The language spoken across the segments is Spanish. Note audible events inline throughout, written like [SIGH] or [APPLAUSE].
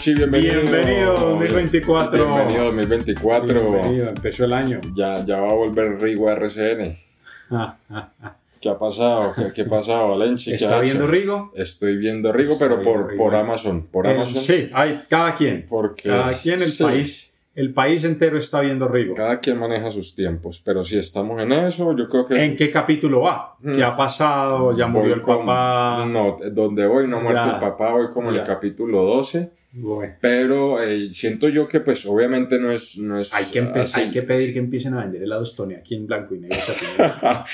Valenchi, bienvenido. Bienvenido 2024. Bienvenido 2024. Bienvenido, empezó el año. Ya, ya va a volver Rigo a RCN. Ah, [LAUGHS] ah, ah. ¿Qué ha pasado? ¿Qué, qué ha pasado, Valenchi? ¿Qué ¿Está ha viendo? Rigo? Estoy viendo Rigo, pero por, Rigo. por Amazon. Por Eh, Amazon. sí, hay, cada quien. Porque Cada quien, el sí, país. El país entero está viendo Rigo. Cada quien maneja sus tiempos. Pero si estamos en eso, yo creo que. ¿En qué capítulo va? Mm. ¿Qué ha pasado? ¿Ya murió voy el papá? No, donde voy no ha muerto Ya. el papá, voy como en el Ya. capítulo 12. Bueno, Pero eh, siento yo que, pues, obviamente no es. No es hay, que así. hay que pedir que empiecen a vender helados Tony aquí en blanco y negro. [LAUGHS]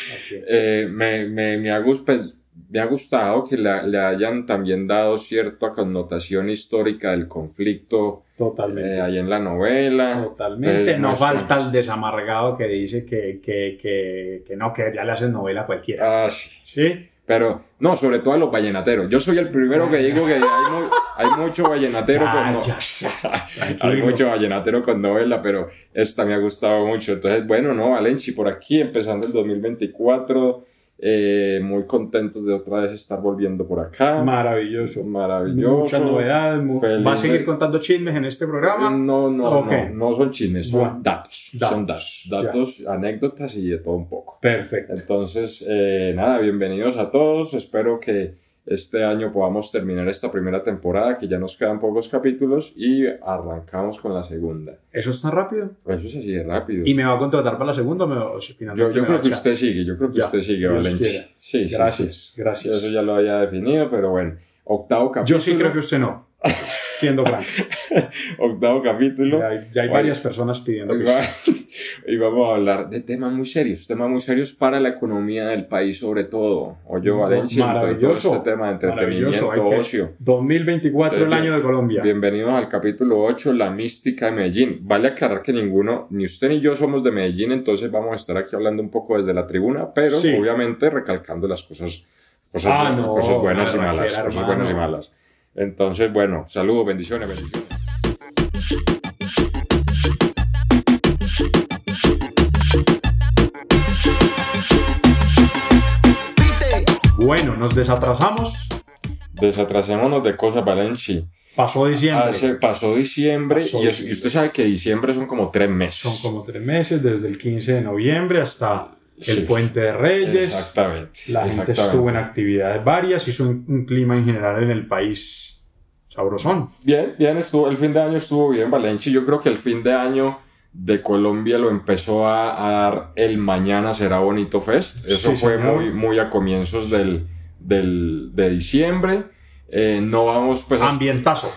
Eh, me, me, me, ha pues, me ha gustado que le, le hayan también dado cierta connotación histórica del conflicto Totalmente. eh, ahí en la novela. Totalmente. Eh, no falta el desamargado que dice que, que, que, que no, que ya le hacen novela a cualquiera. Ah, sí. ¿Sí? Pero, no, sobre todo a los vallenateros. Yo soy el primero que digo que hay, mu- hay mucho vallenatero con no- ya. [LAUGHS] hay mucho vallenatero con novela, pero esta me ha gustado mucho. Entonces, bueno, no, Valenchi, por aquí, empezando el 2024, eh, muy contentos de otra vez estar volviendo por acá. Maravilloso. Maravilloso. Muchas novedades. mu- ¿Va a seguir contando chismes en este programa? No, no, no, no son chismes, son Bueno, datos, datos, son datos, ya. datos, anécdotas y de todo un poco. Perfecto. Entonces, eh, nada, bienvenidos a todos, espero que este año podamos terminar esta primera temporada, que ya nos quedan pocos capítulos y arrancamos con la segunda. ¿Eso es tan rápido? Eso es así de rápido. ¿Y me va a contratar para la segunda o me, o si finalmente Yo, yo me va creo que usted sigue, yo creo que Ya, usted sigue, Valencia. Sí, sí, Gracias, sí. gracias. Eso ya lo había definido, pero bueno. Octavo capítulo. Yo sí creo que usted no, [LAUGHS] siendo franco. [LAUGHS] Octavo capítulo. Ya hay, ya hay varias personas pidiendo que hoy [LAUGHS] vamos a hablar de temas muy serios, temas muy serios para la economía del país sobre todo. Oye, Valencia, todo maravilloso, este tema de entretenimiento, que- ocio. 2024, el Bien. año de Colombia. Bienvenidos al capítulo 8, la mística de Medellín. Vale aclarar que ninguno, ni usted ni yo somos de Medellín, entonces vamos a estar aquí hablando un poco desde la tribuna, pero Sí. obviamente recalcando las cosas, cosas, Ah, buenas, no, cosas buenas y malas, cosas buenas y malas. Entonces, bueno, saludos, bendiciones, bendiciones. Bueno, nos desatrasamos. Desatrasémonos de cosas, Valencia. Pasó diciembre. Hace, pasó diciembre Pasó y, es- y diciembre. usted sabe que diciembre son como tres meses. Son como tres meses, desde el 15 de noviembre hasta el Puente de Reyes. Exactamente. La gente exactamente. estuvo en actividades varias, hizo un, un clima en general en el país sabrosón. Bien, bien, estuvo, el fin de año estuvo bien, Valencia. Yo creo que el fin de año de Colombia lo empezó a, a dar el Mañana Será Bonito Fest. Eso Sí, fue señor. muy, muy a comienzos del, del, de diciembre. Eh, no vamos pues a- Ambientazo.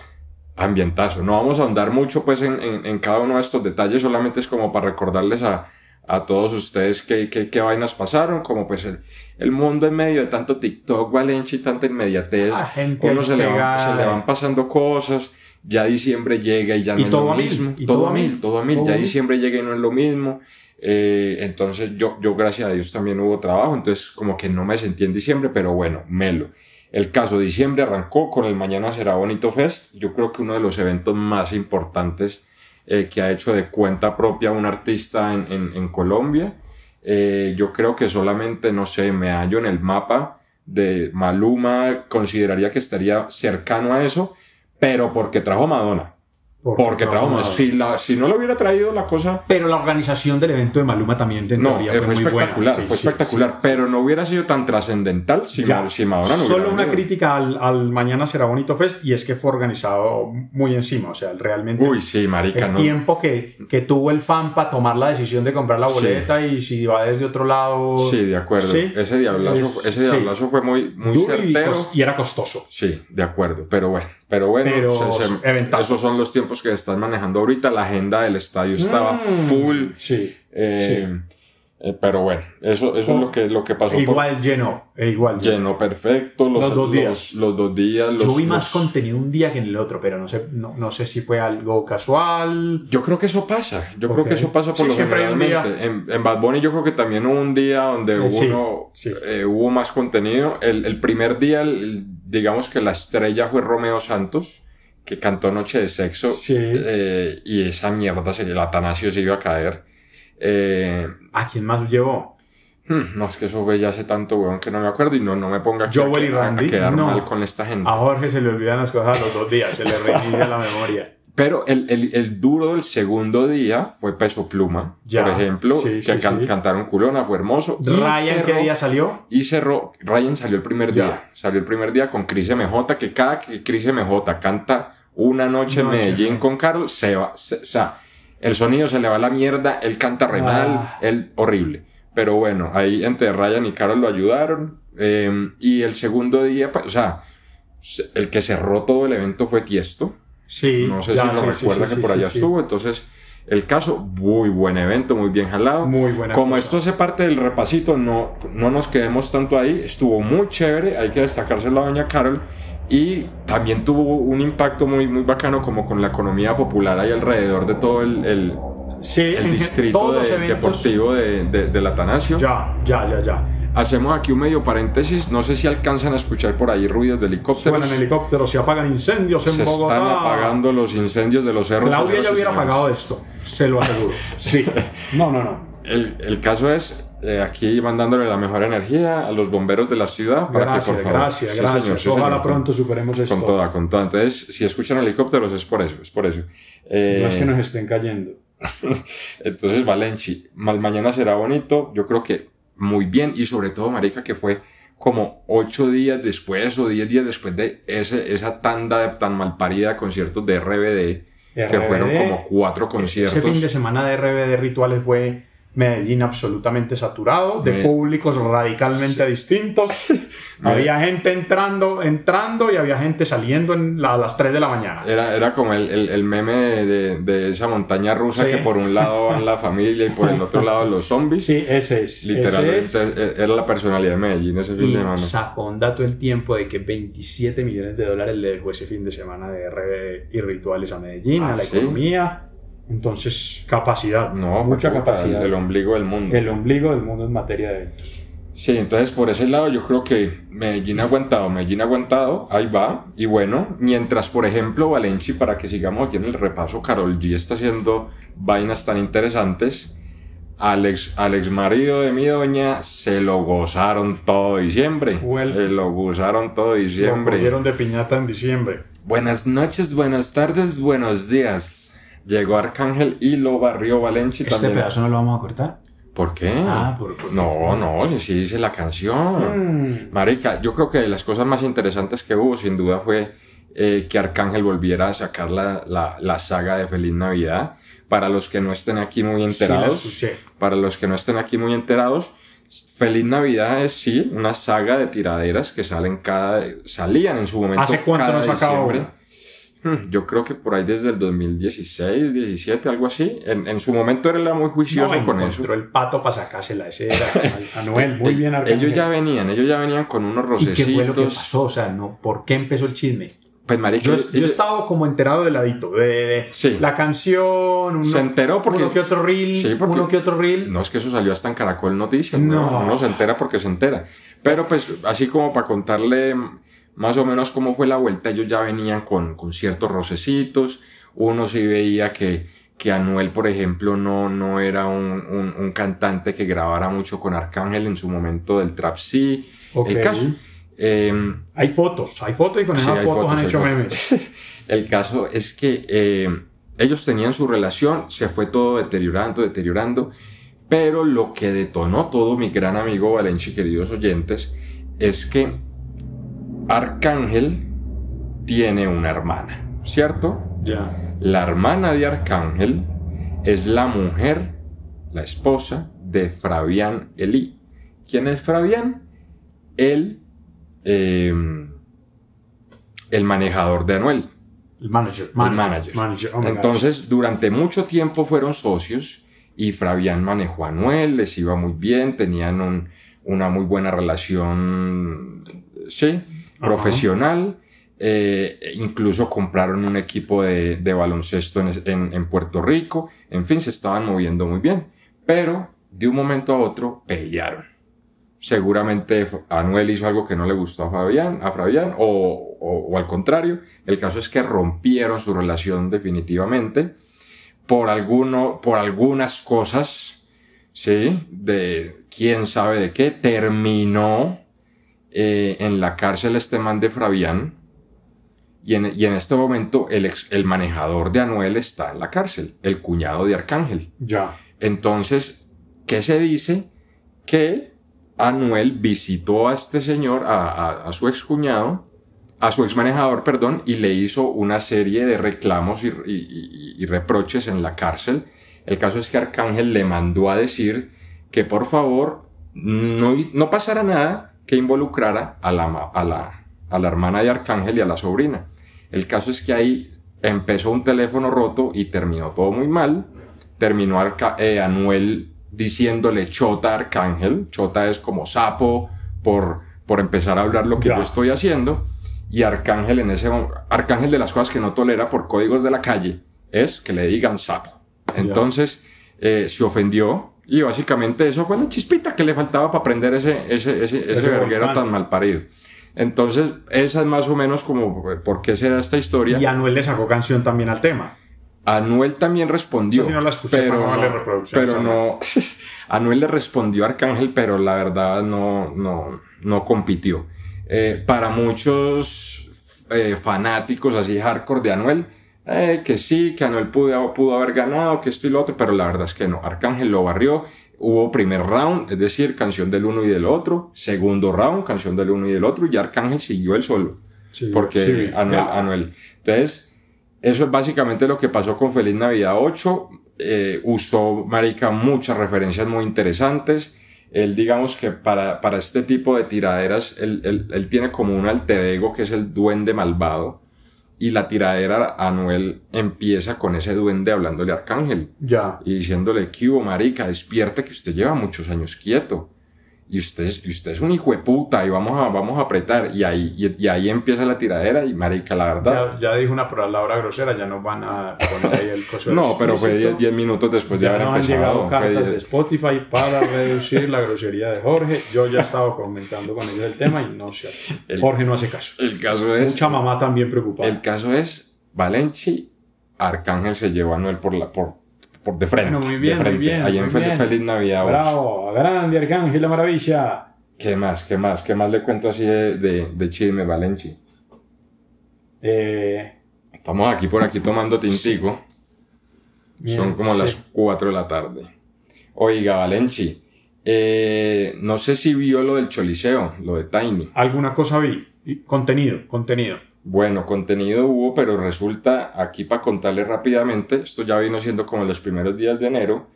ambientazo. No vamos a ahondar mucho pues en, en- en cada uno de estos detalles, solamente es como para recordarles a, a todos ustedes qué, qué, qué vainas pasaron, como pues el, el mundo en medio de tanto TikTok, Valencia y tanta inmediatez, La gente uno se le, se le van pasando cosas, ya diciembre llega y ya no Y es lo mismo, y todo a mil, todo a mil, todo ya mil. diciembre llega y no es lo mismo. Eh, entonces yo, yo gracias a Dios también hubo trabajo, entonces como que no me sentí en diciembre, pero bueno, melo. El caso de diciembre arrancó con el Mañana Será Bonito Fest. Yo creo que uno de los eventos más importantes eh, que ha hecho de cuenta propia un artista en, en- Colombia. Eh, yo creo que solamente, no sé, me hallo en el mapa de Maluma, consideraría que estaría cercano a eso, pero porque trajo Madonna. Porque trajo Madonna. Si, la, si no lo hubiera traído la cosa, Pero la organización del evento de Maluma también en no, eh, fue, muy buena. espectacular, Sí, fue sí, espectacular, sí. pero no hubiera sido tan trascendental si, Ya. Si Madonna no Solo una venido. crítica al, al Mañana Será Bonito Fest y es que fue organizado muy encima, o sea, realmente Uy, sí, marica, el no. tiempo que, que tuvo el fan para tomar la decisión de comprar la boleta y si va desde otro lado. Sí, de acuerdo. Ese diablazo, Es- ese diablazo fue muy, muy certero. y era costoso. Sí, de acuerdo. Pero bueno, pero bueno, Pero se- se- eventazo. esos son los tiempos que están manejando ahorita. La agenda del estadio estaba Mm, full. Sí. eh, eh, pero bueno, eso, eso es lo que, lo que pasó. por- Igual llenó, e igual llenó. Llenó perfecto los, Los dos los- días. Los, dos días. Los, Yo vi los- más contenido un día que en el otro, pero no sé, no, no sé si fue algo casual. Yo creo que eso pasa. Yo creo que eso pasa por Sí, lo siempre hay un generalmente. En, en Bad Bunny yo creo que también hubo un día donde Eh, sí, uno sí. eh, hubo más contenido. El, el primer día, el- digamos que la estrella fue Romeo Santos, que cantó Noche de Sexo. Sí. eh, y esa mierda, se, el Atanasio se iba a caer. Eh, ¿A quién más llevó? Hmm, no, es que eso fue ya hace tanto, weón, que no me acuerdo y no, no me ponga aquí a, Joel y que- a- a Randy, quedar no. mal con esta gente. A Jorge se le olvidan las cosas a los dos días, se le reinicia la memoria. Pero el, el, el duro del segundo día fue Peso Pluma, Ya, por ejemplo, sí, que sí, can- sí. cantaron Culona, fue hermoso. Ryan, ¿qué día salió? Y cerró, Ryan salió el primer Ya. día, salió el primer día con Cris MJ, que cada que Cris MJ canta una noche en Medellín con Carol, se va, se- o sea, el sonido se le va a la mierda, él canta re Ah. mal, él horrible. Pero bueno, ahí entre Ryan y Carol lo ayudaron. eh, y el segundo día, pues, o sea, se- el que cerró todo el evento fue Tiesto. Sí. No sé ya, si lo sí, recuerda que por allá estuvo. Entonces, el caso, muy buen evento, muy bien jalado. Muy buena Como cosa. esto hace parte del repasito, no, no nos quedemos tanto ahí. Estuvo muy chévere, hay que destacárselo a Doña Carol. Y también tuvo un impacto muy, muy bacano como con la economía popular ahí alrededor de todo el, el, distrito de- deportivo de, de, del Atanasio. Ya, ya, ya, ya. Hacemos aquí un medio paréntesis. No sé si alcanzan a escuchar por ahí ruidos de helicópteros. Suenan helicópteros, se apagan incendios en Se Bogotá. están apagando los incendios de los cerros. Claudia ya hubiera señores. pagado esto, se lo aseguro. [LAUGHS] Sí. No, no, no. El, el caso es eh, aquí mandándole la mejor energía a los bomberos de la ciudad para Gracias, que por favor. gracias, Sí, gracias. señor, sí, Ojalá señor, con- pronto superemos esto. Con toda, con toda. Entonces, si escuchan helicópteros es por eso, es por eso. Eh, No es que nos estén cayendo. [LAUGHS] Entonces, Valenci, mañana será bonito. Yo creo que muy bien y sobre todo, Marica, que fue como ocho días después o diez días después de ese, esa tanda de tan malparida de conciertos de RBD, que RBD, fueron como cuatro conciertos. Ese fin de semana de RBD Rituales fue Medellín absolutamente saturado, de públicos radicalmente distintos. [LAUGHS] Había gente entrando, entrando y había gente saliendo en la- a las 3 de la mañana. Era, era como el, el, el meme de, de- de esa montaña rusa Sí. que por un lado van la familia y por el otro lado los zombies. Sí, ese es. ese Literalmente es. e- era la personalidad de Medellín ese fin Y de semana. sacó un dato el tiempo de que 27 millones de dólares le dejó ese fin de semana de RBD y rituales a Medellín, Ah, a la ¿sí? economía. Entonces, capacidad. No, mucha capacidad. El, el ombligo del mundo. El ombligo del mundo en materia de eventos. Sí, entonces por ese lado yo creo que Medellín ha aguantado, Medellín ha aguantado, ahí va. Y bueno, mientras por ejemplo Valenci, para que sigamos aquí en el repaso, Carol G está haciendo vainas tan interesantes. Alex, Alex marido de mi doña, se lo gozaron todo diciembre. Well. Se lo gozaron todo Lo diciembre. cogieron de piñata en diciembre. Buenas noches, buenas tardes, buenos días. Llegó Arcángel y lo barrió Valenci ¿Este también. pedazo no lo vamos a cortar? ¿Por qué? Ah, por- por- No, no, si sí dice la canción. Mm. Marica, yo creo que de las cosas más interesantes que hubo, sin duda, fue eh, que Arcángel volviera a sacar la, la, la saga de Feliz Navidad. Para los que no estén aquí muy enterados, para los que no estén aquí muy enterados, Feliz Navidad es sí una saga de tiraderas que salen cada, salían en su momento ¿Hace cuánto cada no sacaba diciembre. Hmm, Yo creo que por ahí desde el 2016, 17, algo así. En, en su momento era muy juicioso No, con eso. el pato para sacársela. Ese era [LAUGHS] Anuel. Muy bien, Arcángel. Ellos ya venían, ellos ya venían con unos ¿Y qué fue lo que rocecitos. pasó? O sea, no, ¿por qué empezó el chisme? Pues marica, Yo, ellos- yo he estado como enterado de ladito. De, de- Sí. La canción, uno, Se enteró porque- uno que otro reel, Sí, porque- uno que otro reel. No es que eso salió hasta en Caracol Noticias. No. No. Uno se entera porque se entera. Pero pues así como para contarle más o menos cómo fue la vuelta, ellos ya venían con, con ciertos rocecitos. Uno sí veía que, que Anuel, por ejemplo, no, no era un, un- un cantante que grabara mucho con Arcángel en su momento del trap sí. El caso. eh, Hay fotos, hay fotos y con Sí, esas fotos, fotos, han hecho fotos. memes. [LAUGHS] El caso es que eh, ellos tenían su relación, se fue todo deteriorando, deteriorando, pero lo que detonó todo, mi gran amigo Valencia y queridos oyentes, es que Arcángel tiene una hermana, ¿cierto? Ya. La hermana de Arcángel es la mujer, la esposa de Fabián Elí. ¿Quién es Fabián? El, eh, el manejador de Anuel. El manager. El manager. manager. Oh my Entonces, durante mucho tiempo fueron socios y Fabián manejó a Anuel, les iba muy bien, tenían un- una muy buena relación, sí, Profesional. eh, incluso compraron un equipo de, baloncesto en, Puerto Rico. En fin, se estaban moviendo muy bien. Pero de un momento a otro pelearon. Seguramente Anuel hizo algo que no le gustó a Fabián, a Fabián o, o- o al contrario. El caso es que rompieron su relación definitivamente por, alguno, por algunas cosas ¿sí? De quién sabe de qué, terminó eh, en la cárcel este man de Fabián. Y en, y en este momento el, ex- el manejador de Anuel está en la cárcel, el cuñado de Arcángel. Ya. Entonces, ¿qué se dice? Que Anuel visitó a este señor, a, a- a su excuñado, a su exmanejador, perdón, y le hizo una serie de reclamos y, y- y- y reproches en la cárcel. El caso es que Arcángel le mandó a decir que por favor no, no pasara nada que involucrara a la, a, la, a la hermana de Arcángel y a la sobrina. El caso es que ahí empezó un teléfono roto y terminó todo muy mal terminó Arca- eh, Anuel diciéndole chota a Arcángel. Chota es como sapo por, por empezar a hablar lo que Ya. yo estoy haciendo. Y Arcángel en ese Arcángel de las cosas que no tolera por códigos de la calle es que le digan sapo. Entonces eh, se ofendió y básicamente eso fue la chispita que le faltaba para prender ese, ese, ese, ese verguero tan mal parido. Entonces, esa es más o menos como eh, por qué se da esta historia. Y Anuel le sacó canción también al tema. Anuel también respondió. No la escuché, pero no pero no. [LAUGHS] Anuel le respondió a Arcángel, pero la verdad no, no, no compitió. Eh, para muchos eh, fanáticos así hardcore de Anuel, eh, que sí, que Anuel pudo, pudo haber ganado, que esto y lo otro, pero la verdad es que no. Arcángel lo barrió. Hubo primer round, es decir, canción del uno y del otro. Segundo round, canción del uno y del otro. Y Arcángel siguió él solo Sí, porque sí, Anuel, ya. Anuel. Entonces, eso es básicamente lo que pasó con Feliz Navidad 8. Eh, usó, Marica, muchas referencias muy interesantes. Él, digamos que para, para este tipo de tiraderas, él, él- él tiene como un alter ego que es el duende malvado. Y la tiradera, Anuel empieza con ese duende hablándole a Arcángel Ya. y diciéndole, ¿qué hubo, marica? Despierte que usted lleva muchos años quieto. Y usted, es- y usted es un hijo de puta y vamos a, vamos a apretar. Y ahí, y, y ahí empieza la tiradera y marica, la verdad. Ya, ya dijo una palabra grosera, ya nos van a poner ahí el coso [LAUGHS] no, pero fue explícito. 10 10 minutos después de ya haber no han llegado empezado. Fue cartas 10 de Spotify para [LAUGHS] reducir la grosería de Jorge. Yo ya estaba comentando con ellos el tema y no sé. Jorge no hace caso. El caso es, Mucha mamá también preocupada. el caso es, Valenci, Arcángel se llevó a Noel por la, por, por de frente. Bueno, muy bien, de muy frente. bien, Ahí en muy Feliz, bien. Feliz Navidad. Bravo, grande Arcángel, la maravilla. ¿Qué más? ¿Qué más? ¿Qué más le cuento así de, de, de chisme, Valenci? Eh, Estamos aquí por aquí tomando tintico. bien, Son como sí. las 4 de la tarde. Oiga, Valenci, eh, no sé si vio lo del Choliseo, lo de Tiny. Alguna cosa vi. Contenido, contenido. Bueno, contenido hubo, pero resulta, aquí para contarle rápidamente, esto ya vino siendo como los primeros días de enero,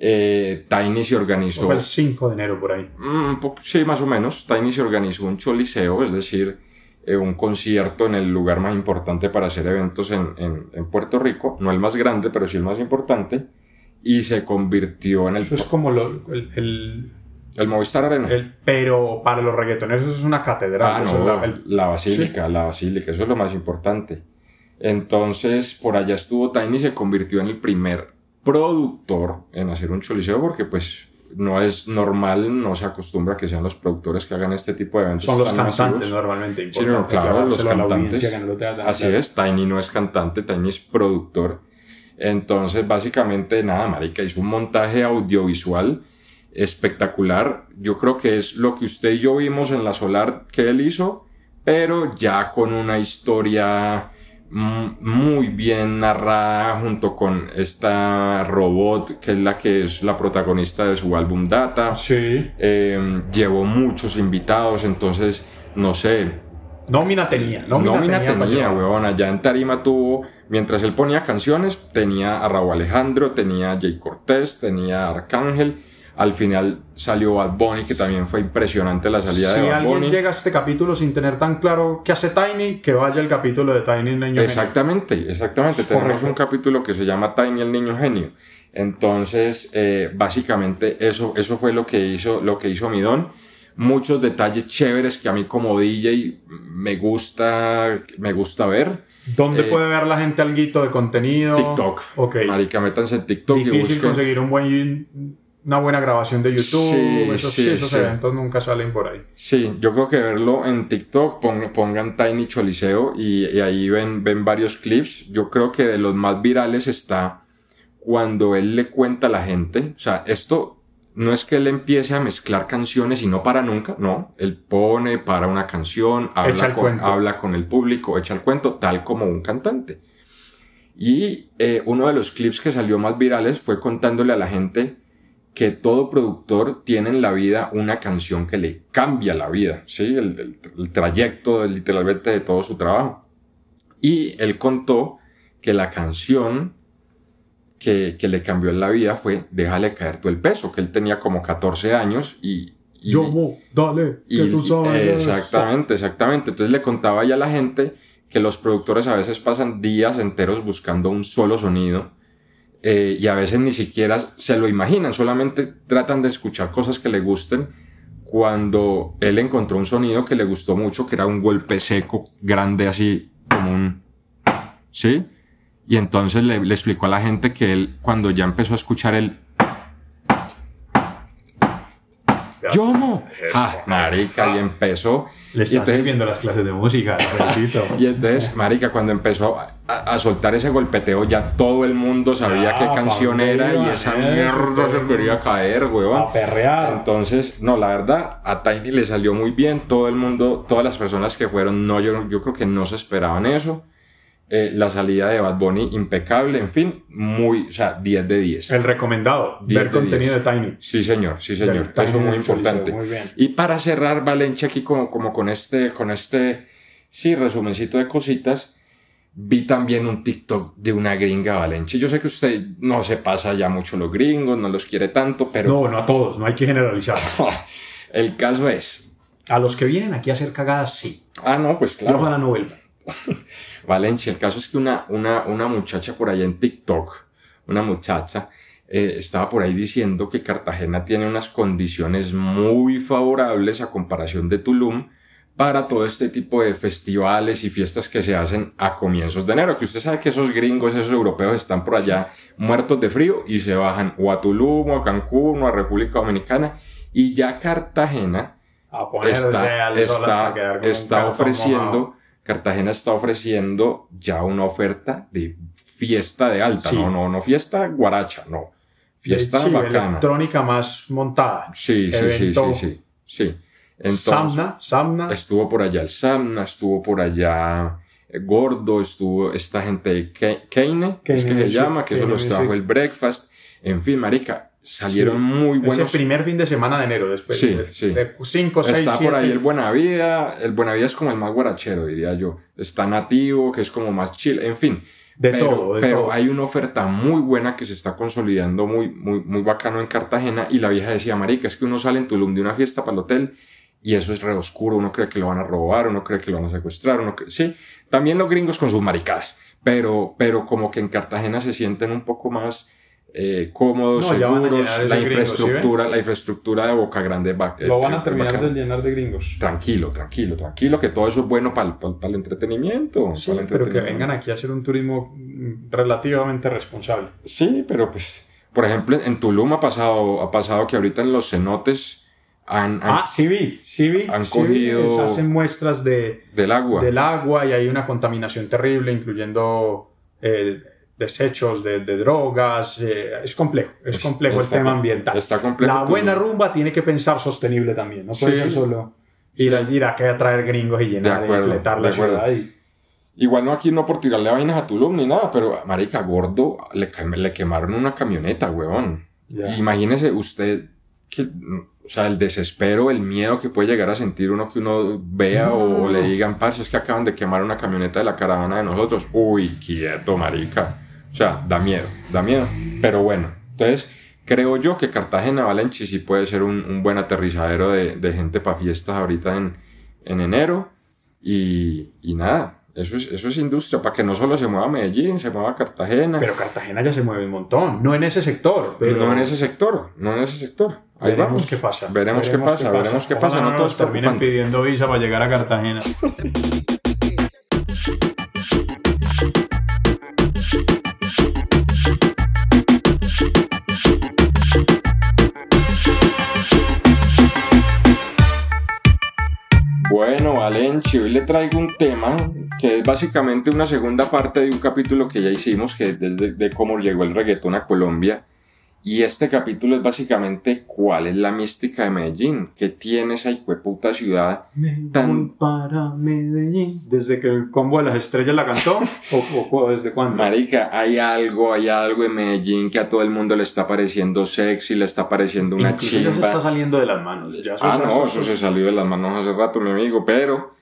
eh, Tiny se organizó... Fue el 5 de enero por ahí. Mm, un poco- sí, más o menos. Tiny se organizó un choliseo, es decir, eh, un concierto en el lugar más importante para hacer eventos en, en- en Puerto Rico. No el más grande, pero sí el más importante. Y se convirtió en el, Eso es como lo- el, el- el Movistar Arena. el- Pero para los reggaetoneros eso es una catedral. ah, no, es la- el- la basílica, la basílica, eso es lo más importante. Entonces, por allá estuvo Tiny y se convirtió en el primer productor en hacer un choliseo porque pues no es normal, no se acostumbra que sean los productores que hagan este tipo de eventos. son los tan cantantes masivos. normalmente. Sí, no, claro, los cantantes. no Así es, Tiny no es cantante, Tiny es productor. Entonces, básicamente, nada, marica, hizo un montaje audiovisual espectacular. Yo creo que es lo que usted y yo vimos en la Solar que él hizo, pero ya con una historia muy bien narrada junto con esta robot que es la que es la protagonista de su álbum Data. Sí. Eh, llevó muchos invitados, entonces, no sé, Nómina tenía. Nómina, Nómina tenía, tenía, weón. Allá en Tarima tuvo, mientras él ponía canciones, tenía a Raúl Alejandro, tenía a Jay Cortés, tenía a Arcángel. Al final salió Bad Bunny, que también fue impresionante la salida Si de Bad alguien Bunny. llega a este capítulo sin tener tan claro qué hace Tiny, que vaya al capítulo de Tiny el niño Exactamente, exactamente. Tenemos Correcto. un capítulo que se llama Tiny el niño genio. Entonces, eh, básicamente eso, eso fue lo que hizo, lo que hizo Midón. Muchos detalles chéveres que a mí como DJ me gusta, me gusta ver. ¿Dónde Eh, puede ver la gente algo de contenido? TikTok. Ok. Marica, métanse en TikTok y Difícil busquen. conseguir un buen, una buena grabación de YouTube. Sí, esos, sí, esos sí. eventos nunca salen por ahí. Sí, yo creo que verlo en TikTok, pon- pongan Tiny Choliseo y, y ahí ven, ven varios clips. Yo creo que de los más virales está cuando él le cuenta a la gente. O sea, esto no es que él empiece a mezclar canciones y no para nunca, no. Él pone para una canción, habla, con, habla con el público, echa el cuento, tal como un cantante. Y eh, uno de los clips que salió más virales fue contándole a la gente que todo productor tiene en la vida una canción que le cambia la vida, ¿sí? El, el, trayecto literalmente de todo su trabajo. Y él contó que la canción que, que, le cambió la vida fue Déjale caer tú el peso, que él tenía como 14 años y... Yo, dale, y, Exactamente, exactamente. Entonces le contaba ya a la gente que los productores a veces pasan días enteros buscando un solo sonido eh, y a veces ni siquiera se lo imaginan, solamente tratan de escuchar cosas que le gusten cuando él encontró un sonido que le gustó mucho, que era un golpe seco, grande así, como un... ¿Sí? Y entonces le, le explicó a la gente que él, cuando ya empezó a escuchar el ¿Yomo? Ah, marica, y empezó. Le está sirviendo las clases de música, [LAUGHS] Y entonces, marica, cuando empezó a, soltar ese golpeteo, ya todo el mundo sabía qué canción era y esa mierda se quería caer, weón. A perrear. Entonces, no, la verdad, a Tiny le salió muy bien. Todo el mundo, todas las personas que fueron, no, yo, yo creo que no se esperaban eso. Eh, la salida de Bad Bunny impecable, en fin, muy, o sea, 10 de 10. El recomendado, ver contenido de Tiny. Sí, señor, sí, señor. Eso es muy importante. Y para cerrar, Valencia, aquí como, como con este, con este, sí, resumencito de cositas, vi también un TikTok de una gringa Valencia. Yo sé que usted no se pasa ya mucho los gringos, no los quiere tanto, pero... No, no a todos, no hay que generalizar. [LAUGHS] El caso es... A los que vienen aquí a hacer cagadas, sí. Ah, no, pues claro. Ojalá no vuelvan. [LAUGHS] Valencia, el caso es que una, una, una muchacha por allá en TikTok, una muchacha, eh, estaba por ahí diciendo que Cartagena tiene unas condiciones muy favorables a comparación de Tulum para todo este tipo de festivales y fiestas que se hacen a comienzos de enero, que usted sabe que esos gringos, esos europeos están por allá muertos de frío y se bajan o a Tulum o a Cancún o a República Dominicana y ya Cartagena está, está, está ofreciendo Cartagena está ofreciendo ya una oferta de fiesta de alta, no, no, no fiesta guaracha, no. Fiesta sí, bacana. electrónica más montada. Sí, sí, sí, sí, sí, sí. Entonces, Samna, Samna. Estuvo por allá el Samna, estuvo por allá eh, Gordo, estuvo esta gente de Keine, que es que se llama, que eso los trajo el breakfast. En fin, marica, salieron muy buenos. Es el primer fin de semana de enero, después sí, de, sí. de cinco, seis, Está por ahí el Buena Vida, el Buena Vida es como el más guarachero, diría yo. Está Nativo, que es como más chill, en fin. De pero, todo, de pero todo. hay una oferta muy buena que se está consolidando muy, muy, muy bacano en Cartagena y la vieja decía, marica, es que uno sale en Tulum de una fiesta para el hotel y eso es re oscuro, uno cree que lo van a robar, uno cree que lo van a secuestrar, uno cree... sí, también los gringos con sus maricadas, pero, pero como que en Cartagena se sienten un poco más eh, cómodos, No, seguros, la gringos, ¿sí infraestructura, la infraestructura de Boca Grande va- Lo van eh, a terminar bacana. de llenar de gringos. Tranquilo, tranquilo, tranquilo, que todo eso es bueno para el entretenimiento. Sí, pero que vengan aquí a hacer un turismo mm, relativamente responsable. Sí, pero pues, por ejemplo, en Tulum ha pasado, ha pasado que ahorita en los cenotes han, han- Ah, sí vi, sí vi. han sí cogido- hacen muestras de, del agua. del agua y hay una contaminación terrible, incluyendo eh, desechos de, de drogas. eh, es complejo, es complejo el está tema com- ambiental. Está complejo. La buena rumba tiene que pensar sostenible también, no puede Sí. ser solo ir, a, ir acá a traer gringos y llenar De acuerdo, y fletar la de ciudad. y- Igual no aquí no por tirarle vainas a Tulum ni nada, pero marica, gordo, le, le quemaron una camioneta, weón. ya. Imagínese usted que, o sea, el desespero, el miedo que puede llegar a sentir uno que uno vea No, o, o le digan, parce, es que acaban de quemar una camioneta de la caravana de nosotros. Uy, quieto, marica. O sea, da miedo, da miedo. Pero bueno, entonces creo yo que Cartagena Valenchi sí puede ser un, un buen aterrizadero de, de gente para fiestas ahorita en, en enero. Y, y nada, eso es, eso es industria, para que no solo se mueva Medellín, se mueva Cartagena. Pero Cartagena ya se mueve un montón, no en ese sector, pero no en ese sector, no en ese sector. Ahí veremos vamos. qué pasa. Veremos, qué pasa, veremos qué pasa. Ojalá No todo nos es terminen pidiendo visa para llegar a Cartagena. [LAUGHS] Bueno, Valenchi, hoy le traigo un tema que es básicamente una segunda parte de un capítulo que ya hicimos, que de cómo llegó el reggaetón a Colombia. Y este capítulo es básicamente cuál es la mística de Medellín, qué tiene esa puta ciudad Me Tan- voy para Medellín. ¿Desde que el combo de las estrellas la cantó? ¿O, o desde cuándo? Marica, hay algo, hay algo en Medellín que a todo el mundo le está pareciendo sexy, le está pareciendo una Incluso ya se chimba. está saliendo de las manos. Ya Ah, no, eso se salió de las manos hace rato, mi amigo, pero,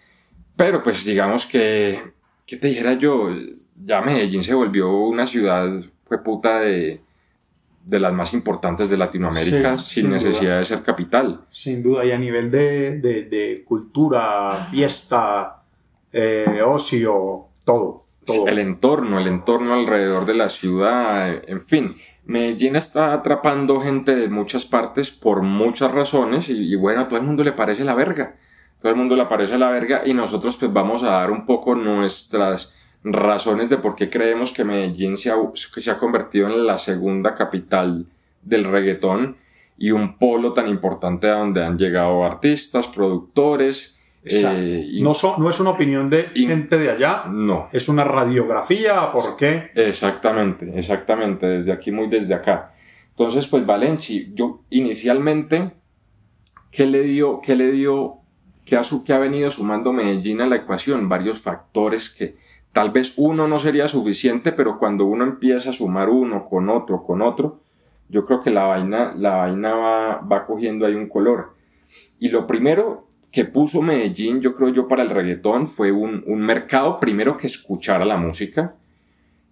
pero pues digamos que, ¿qué te dijera yo? Ya Medellín se volvió una ciudad, fue puta, de, de las más importantes de Latinoamérica, Sí, sin necesidad de ser capital. Sin duda, y a nivel de, de, de cultura, fiesta, eh, ocio, todo. todo. El entorno, el entorno alrededor de la ciudad, en fin. Medellín está atrapando gente de muchas partes por muchas razones y, y bueno, a todo el mundo le parece la verga. Todo el mundo le parece la verga y nosotros pues vamos a dar un poco nuestras razones de por qué creemos que Medellín se ha, que se ha convertido en la segunda capital del reggaetón y un polo tan importante a donde han llegado artistas, productores. Eh, y- no, es una opinión de y- gente de allá, no, es una radiografía, ¿por qué? Exactamente, exactamente, desde aquí, muy desde acá. Entonces, pues Valenci, yo inicialmente, ¿qué le dio, qué le dio, qué ha, su- qué ha venido sumando Medellín a la ecuación? Varios factores que tal vez uno no sería suficiente, pero cuando uno empieza a sumar uno con otro, con otro, yo creo que la vaina, la vaina va, va cogiendo ahí un color. Y lo primero que puso Medellín, yo creo yo, para el reggaetón fue un, un mercado primero que escuchara la música.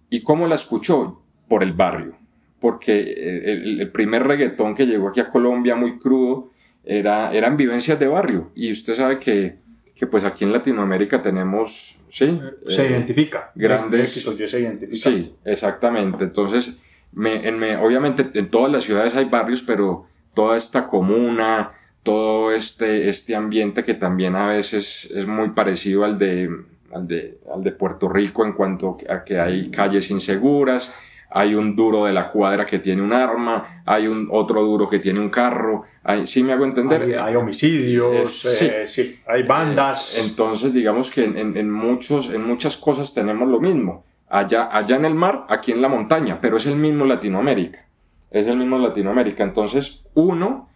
¿Y cómo la escuchó? Por el barrio. Porque el, primer reggaetón que llegó aquí a Colombia muy crudo era, eran vivencias de barrio. Y usted sabe que, que pues aquí en Latinoamérica tenemos, sí, Se eh, identifica. grandes- X o Y se identifica. Sí, exactamente. Entonces, me, en me- obviamente en todas las ciudades hay barrios, pero toda esta comuna, todo este, este ambiente que también a veces es muy parecido al de, al de, al de Puerto Rico en cuanto a que hay calles inseguras, hay un duro de la cuadra que tiene un arma, hay un otro duro que tiene un carro, hay, ¿sí me hago entender? Hay, hay homicidios, Es- eh, sí. hay bandas. Eh, Entonces, digamos que en, en- en muchos, en muchas cosas tenemos lo mismo. Allá, allá en el mar, aquí en la montaña, pero es el mismo Latinoamérica. Es el mismo Latinoamérica. Entonces, uno,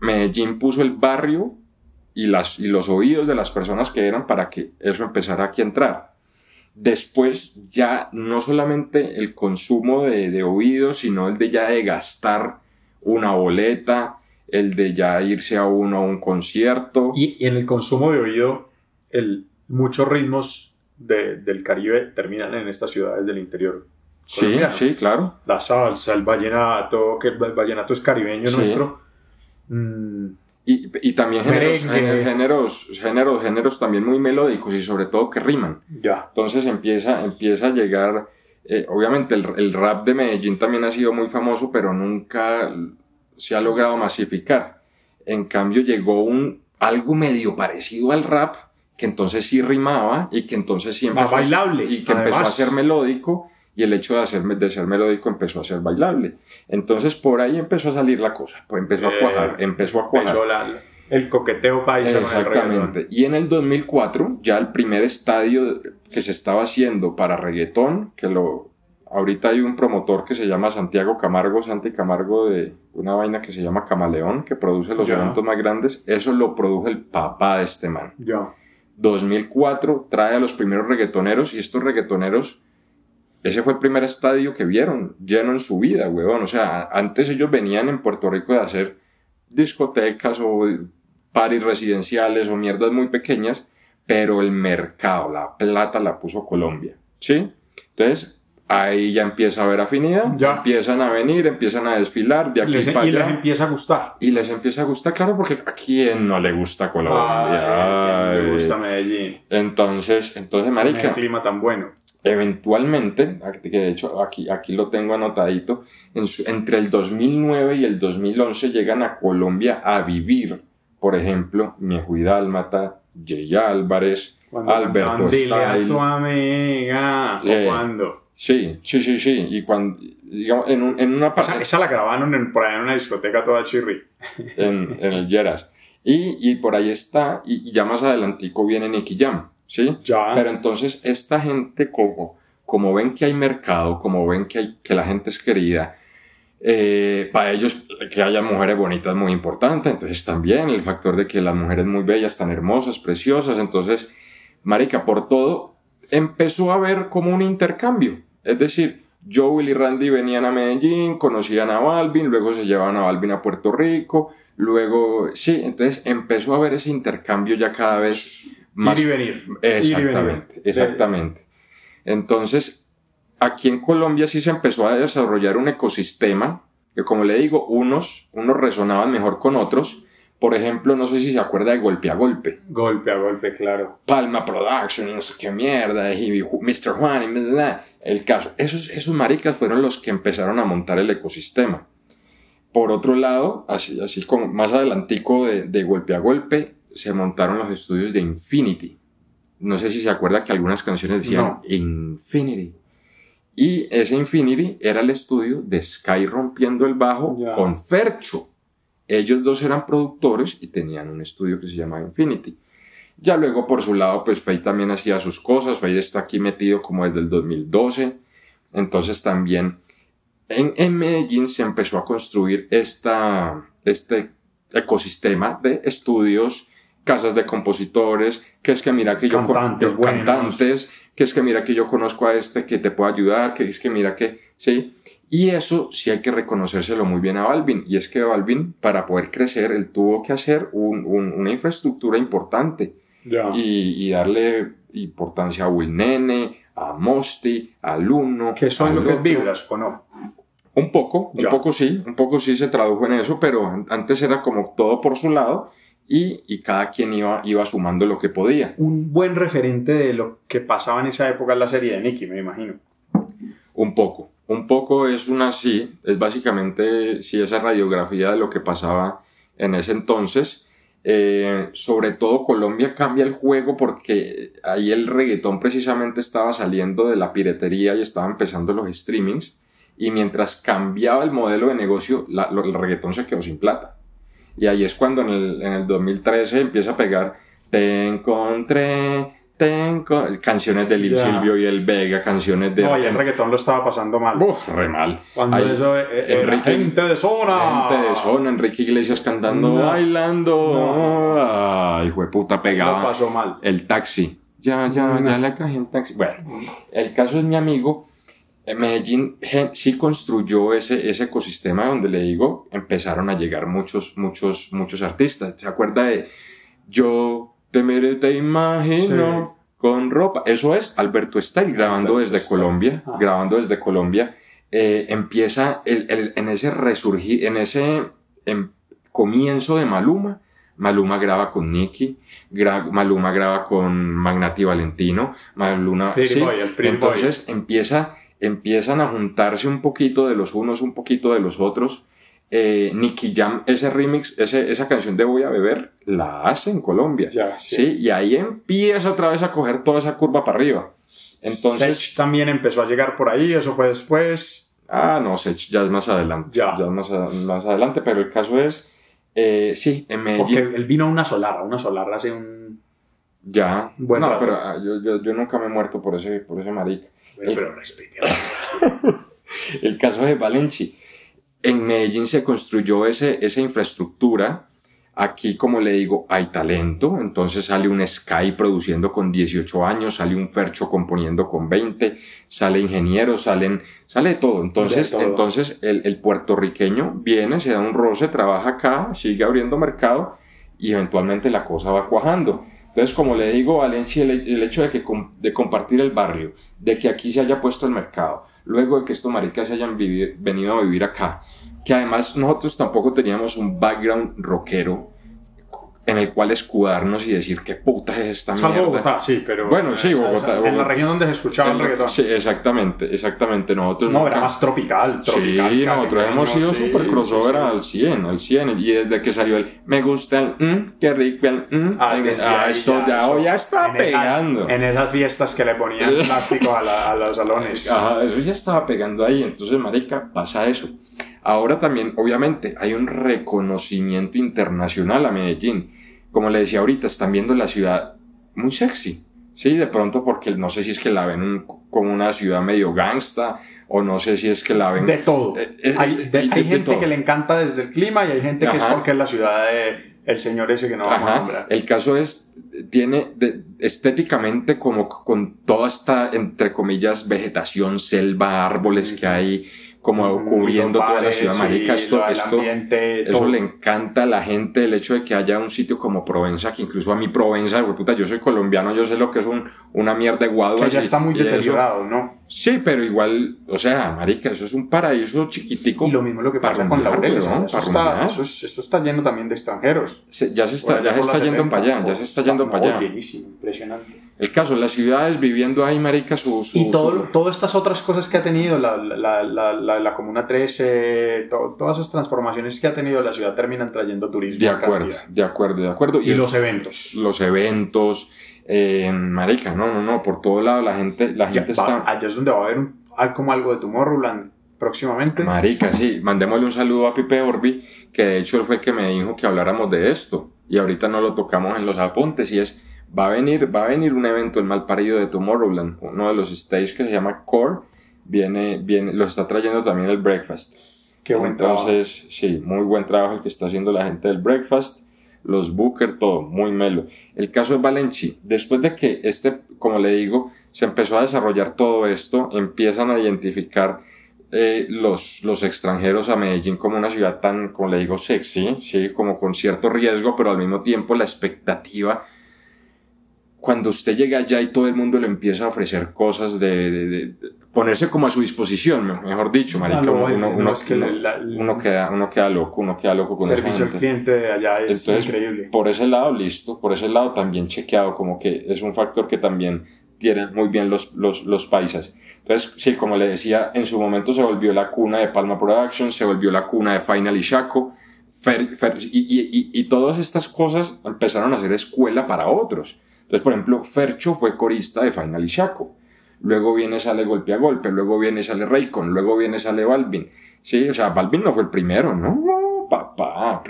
Medellín puso el barrio y, las, y los oídos de las personas que eran para que eso empezara aquí a entrar. Después, ya no solamente el consumo de, de oídos, sino el de ya de gastar una boleta, el de ya irse a uno a un concierto. y, y en el consumo de oído, el, muchos ritmos de- del Caribe terminan en estas ciudades del interior. Sí, sí, claro. La salsa, el vallenato, que el vallenato es caribeño Sí. nuestro. Mm, Y, y también géneros, géneros, géneros, géneros también muy melódicos y sobre todo que riman. ya. Entonces empieza, empieza a llegar, eh, obviamente el, el rap de Medellín también ha sido muy famoso, pero nunca se ha logrado masificar. En cambio llegó un, algo medio parecido al rap, que entonces sí rimaba y que entonces sí Más bailable, y que empezó a ser melódico y el hecho de, de ser melódico empezó a ser bailable. Entonces por ahí empezó a salir la cosa, pues empezó a Eh, cuajar, empezó a cuajar. Empezó la- el coqueteo paisa. Exactamente. Y en el 2004, ya el primer estadio que se estaba haciendo para reggaetón, que lo ahorita hay un promotor que se llama Santiago Camargo, Santi Camargo de una vaina que se llama Camaleón, que produce los Ya. eventos más grandes, eso lo produjo el papá de este man. Ya. 2004 trae a los primeros reggaetoneros y estos reggaetoneros, ese fue el primer estadio que vieron lleno en su vida, huevón. O sea, antes ellos venían en Puerto Rico de hacer discotecas o paris residenciales o mierdas muy pequeñas, pero el mercado, la plata la puso Colombia, ¿sí? Entonces, ahí ya empieza a haber afinidad, Ya. empiezan a venir, empiezan a desfilar de aquí Les- para y les empieza a gustar. Y les empieza a gustar, claro, porque a quién no le gusta Colombia. Ay, me Ay. gusta Medellín. Entonces, entonces, marica, El clima tan bueno. Eventualmente, que de hecho aquí, aquí lo tengo anotadito, en su- entre el 2009 y el 2011 llegan a Colombia a vivir, por ejemplo, Miejo y Dálmata, Jay Álvarez, Cuando Alberto Style. tu amiga. Eh, ¿O cuándo? Sí, sí, sí, sí, y cuando, digamos, en, un- en una parte, Esa, esa la grabaron en, por ahí en una discoteca toda chirri. en, en el Yeras, y, y por ahí está, y, y ya más adelantico viene Nicky Jam, ¿sí? Ya. Pero entonces esta gente como, como ven que hay mercado, como ven que, hay, que la gente es querida, Eh, para ellos, que haya mujeres bonitas es muy importante. Entonces, también el factor de que las mujeres muy bellas, tan hermosas, preciosas. Entonces, Marica, por todo, empezó a haber como un intercambio. Es decir, Joel y Randy venían a Medellín, conocían a Balvin, luego se llevaban a Balvin a Puerto Rico, luego, sí, entonces empezó a haber ese intercambio ya cada vez más. Ir y venir. Exactamente, exactamente. Entonces, aquí en Colombia sí se empezó a desarrollar un ecosistema que, como le digo, unos, unos resonaban mejor con otros. Por ejemplo, no sé si se acuerda de Golpe a Golpe. Golpe a Golpe, claro. Palma Production no sé qué mierda, y Mr. Juan, y el caso. Esos, esos maricas fueron los que empezaron a montar el ecosistema. Por otro lado, así, así como más adelantico de, de Golpe a Golpe, se montaron los estudios de Infinity. No sé si se acuerda que algunas canciones decían No. Infinity. Y ese Infinity era el estudio de Sky rompiendo el bajo con Fercho. Ellos dos eran productores y tenían un estudio que se llamaba Infinity. Ya luego por su lado, pues Faye también hacía sus cosas. Faye está aquí metido como desde el 2012. Entonces también en, en Medellín se empezó a construir esta, este ecosistema de estudios, casas de compositores, que es que mira que yo con- Cantantes buenos. cantantes, que es que mira que yo conozco a este que te puede ayudar, que es que mira que, sí. Y eso sí hay que reconocérselo muy bien a Balvin. Y es que Balvin, para poder crecer, él tuvo que hacer un- un- una infraestructura importante Ya. y, y darle importancia a Will Nene, a Mosti, al Uno. ¿Qué son lo que vibras o no? Un poco, un Ya. poco sí, un poco sí se tradujo en eso, pero an- antes era como todo por su lado y, y cada quien iba, iba sumando lo que podía. Un buen referente de lo que pasaba en esa época en la serie de Nicky, me imagino. Un poco. Un poco es una sí, es básicamente sí esa radiografía de lo que pasaba en ese entonces. Eh, sobre todo Colombia cambia el juego porque ahí el reggaetón precisamente estaba saliendo de la piratería y estaba empezando los streamings y mientras cambiaba el modelo de negocio la- el reggaetón se quedó sin plata. Y ahí es cuando en el, en el 2013 empieza a pegar Te encontré, te enco-", canciones de Lil Ya. Silvio y el Vega, canciones de... No, y el reggaetón lo estaba pasando mal. Uf, re mal. Cuando Ahí, eso eh, era Enrique- gente de zona. Gente de zona, Enrique Iglesias cantando, No. bailando. No. Ay, hijo de puta, Lo pegaba pasó mal. el taxi. Ya, ya, No. ya le cogí el taxi. Bueno, el caso es mi amigo. Medellín sí construyó ese, ese ecosistema donde le digo, empezaron a llegar muchos, muchos, muchos artistas. ¿Se acuerda de Yo te miré, te imagino con ropa? Eso es Alberto Style grabando Alberto desde. Colombia, Ah. grabando desde Colombia. Eh, empieza el, el- en ese resurgir, en ese em, comienzo de Maluma. Maluma graba con Nicky, gra- Maluma graba con Magnati Valentino, Maluma, sí. Boy, entonces empieza, empiezan a juntarse un poquito de los unos, un poquito de los otros. Eh, Nicky Jam, ese remix, ese, esa canción de Voy a beber, la hace en Colombia. Ya, sí. sí. y ahí empieza otra vez a coger toda esa curva para arriba. Entonces, Sech también empezó a llegar por ahí, eso fue después. Ah, no, Sech ya es más adelante. Ya. es más, más adelante, pero el caso es, eh, sí, en Porque Medellín. él vino a una solar, a una solar hace un. Ya. Buen no, pero ah, yo, yo, yo nunca me he muerto por ese, por ese marica. Pero, pero. [LAUGHS] El caso de Valenci. En Medellín se construyó ese, esa infraestructura. Aquí, como le digo, hay talento. Entonces sale un Sky produciendo con 18 años, sale un Fercho componiendo con 20, sale ingeniero, salen, sale todo. Entonces, todo. entonces el, el puertorriqueño viene, se da un roce, trabaja acá, sigue abriendo mercado y eventualmente la cosa va cuajando. Entonces, como le digo, Valencia, el, el hecho de, que, de compartir el barrio, de que aquí se haya puesto el mercado, luego de que estos maricas se hayan venido a vivir acá, que además nosotros tampoco teníamos un background rockero en el cual escudarnos y decir qué puta es esta Salvo mierda. Bogotá, sí, pero. Bueno, sí, esa- Bogotá, En la región donde se escuchaba el reggaetón. Sí, exactamente, exactamente. Nosotros No, nunca- era más tropical. tropical Sí, nosotros hemos sido sí, super crossover sí, sí. al 100, al 100. Y desde que salió el me gusta el mm, qué rico el mm, Ah, en- ah, ahí eso ya, eso. ya está En esas- pegando. en esas fiestas que le ponían [LAUGHS] plástico a, la- a los salones. Ajá, eso ya estaba pegando ahí. Entonces, marica, pasa eso. Ahora también, obviamente, hay un reconocimiento internacional a Medellín. Como le decía ahorita, están viendo la ciudad muy sexy. Sí, de pronto porque no sé si es que la ven como una ciudad medio gangsta o no sé si es que la ven... De todo. Eh, eh, hay, hay gente que le encanta desde el clima y hay gente que es porque es la ciudad de el señor ese que no vamos a nombrar. El caso es, tiene estéticamente como con toda esta, entre comillas, vegetación, selva, árboles que hay como cubriendo toda la ciudad marica. Esto, esto, eso le encanta a la gente, el hecho de que haya un sitio como Provenza, que incluso a mí Provenza, puta, yo soy colombiano, yo sé lo que es un, una mierda de guado. Que ya está muy deteriorado, ¿no? Sí, pero igual, o sea, marica, eso es un paraíso chiquitico. Y lo mismo lo que pasa con la ¿no? Eso, está, eso, está lleno también de extranjeros. ya se está, ya se está yendo para allá, ya se está yendo para allá. impresionante. El caso, las ciudades viviendo ahí, marica, su... y todo, todas estas otras cosas que ha tenido la, la, la, la Comuna 13, todas esas transformaciones que ha tenido la ciudad terminan trayendo turismo. De acuerdo, de acuerdo, de acuerdo. Y, los eventos. Los eventos, eh, marica, no, no, no, por todo lado la gente, la gente está... Allá es donde va a haber un, como algo de Tomorrowland próximamente. Marica, sí, mandémosle un saludo a Pipe Orbi, que de hecho él fue el que me dijo que habláramos de esto, y ahorita no lo tocamos en los apuntes, y es, va a venir, va a venir un evento, el mal parido de Tomorrowland, uno de los stages que se llama Core, viene, viene, lo está trayendo también el Breakfast. Qué buen Entonces, sí, muy buen trabajo el que está haciendo la gente del Breakfast los Booker, todo, muy melo. El caso de Valenci, después de que este, como le digo, se empezó a desarrollar todo esto, empiezan a identificar eh, los, los extranjeros a Medellín como una ciudad tan, como le digo, sexy, sí, como con cierto riesgo, pero al mismo tiempo la expectativa cuando usted llega allá y todo el mundo le empieza a ofrecer cosas de, ponerse como a su disposición, mejor dicho, marica, uno, uno, queda, uno queda loco, uno queda loco con Servicio al cliente de allá es increíble. Por ese lado, listo, por ese lado también chequeado, como que es un factor que también tienen muy bien los, los, los paisas. Entonces, sí, como le decía, en su momento se volvió la cuna de Palma Productions, se volvió la cuna de Final y Shaco, y, y, y todas estas cosas empezaron a ser escuela para otros. Entonces, por ejemplo, Fercho fue corista de Final y Shaco. Luego viene, sale golpe a golpe, luego viene, sale Raycon, luego viene, sale Balvin. Sí, o sea, Balvin no fue el primero, ¿no? papá,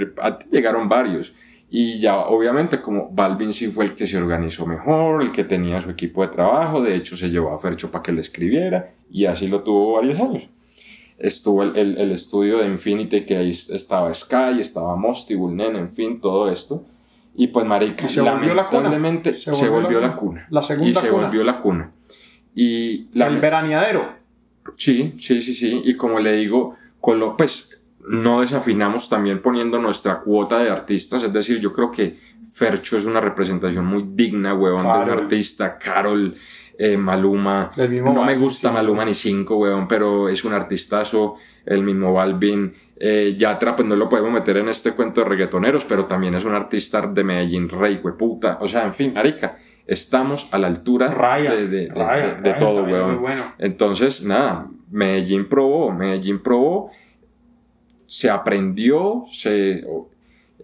llegaron varios. Y ya, obviamente, como Balvin sí fue el que se organizó mejor, el que tenía su equipo de trabajo, de hecho se llevó a Fercho para que le escribiera, y así lo tuvo varios años. Estuvo el, el, estudio de Infinity, que ahí estaba Sky, estaba Mosty, Bullnen, en fin, todo esto. Y pues, marica, se volvió la cuna. Se volvió, la, cuna. La segunda Y se volvió la cuna. Y la, el veraneadero. Sí, sí, sí, sí. Y como le digo, con pues no desafinamos también poniendo nuestra cuota de artistas. Es decir, yo creo que Fercho es una representación muy digna, huevón, de un artista. Carol, eh, Maluma. no me gusta Maluma ni cinco, huevón, pero es un artistazo. El mismo Balvin. Eh, Yatra, pues no lo podemos meter en este cuento de reggaetoneros, pero también es un artista de Medellín, rey, hueputa. O sea, en fin, marica, estamos a la altura de, de, todo, weón. Entonces, nada, Medellín probó, Medellín probó, se aprendió, se...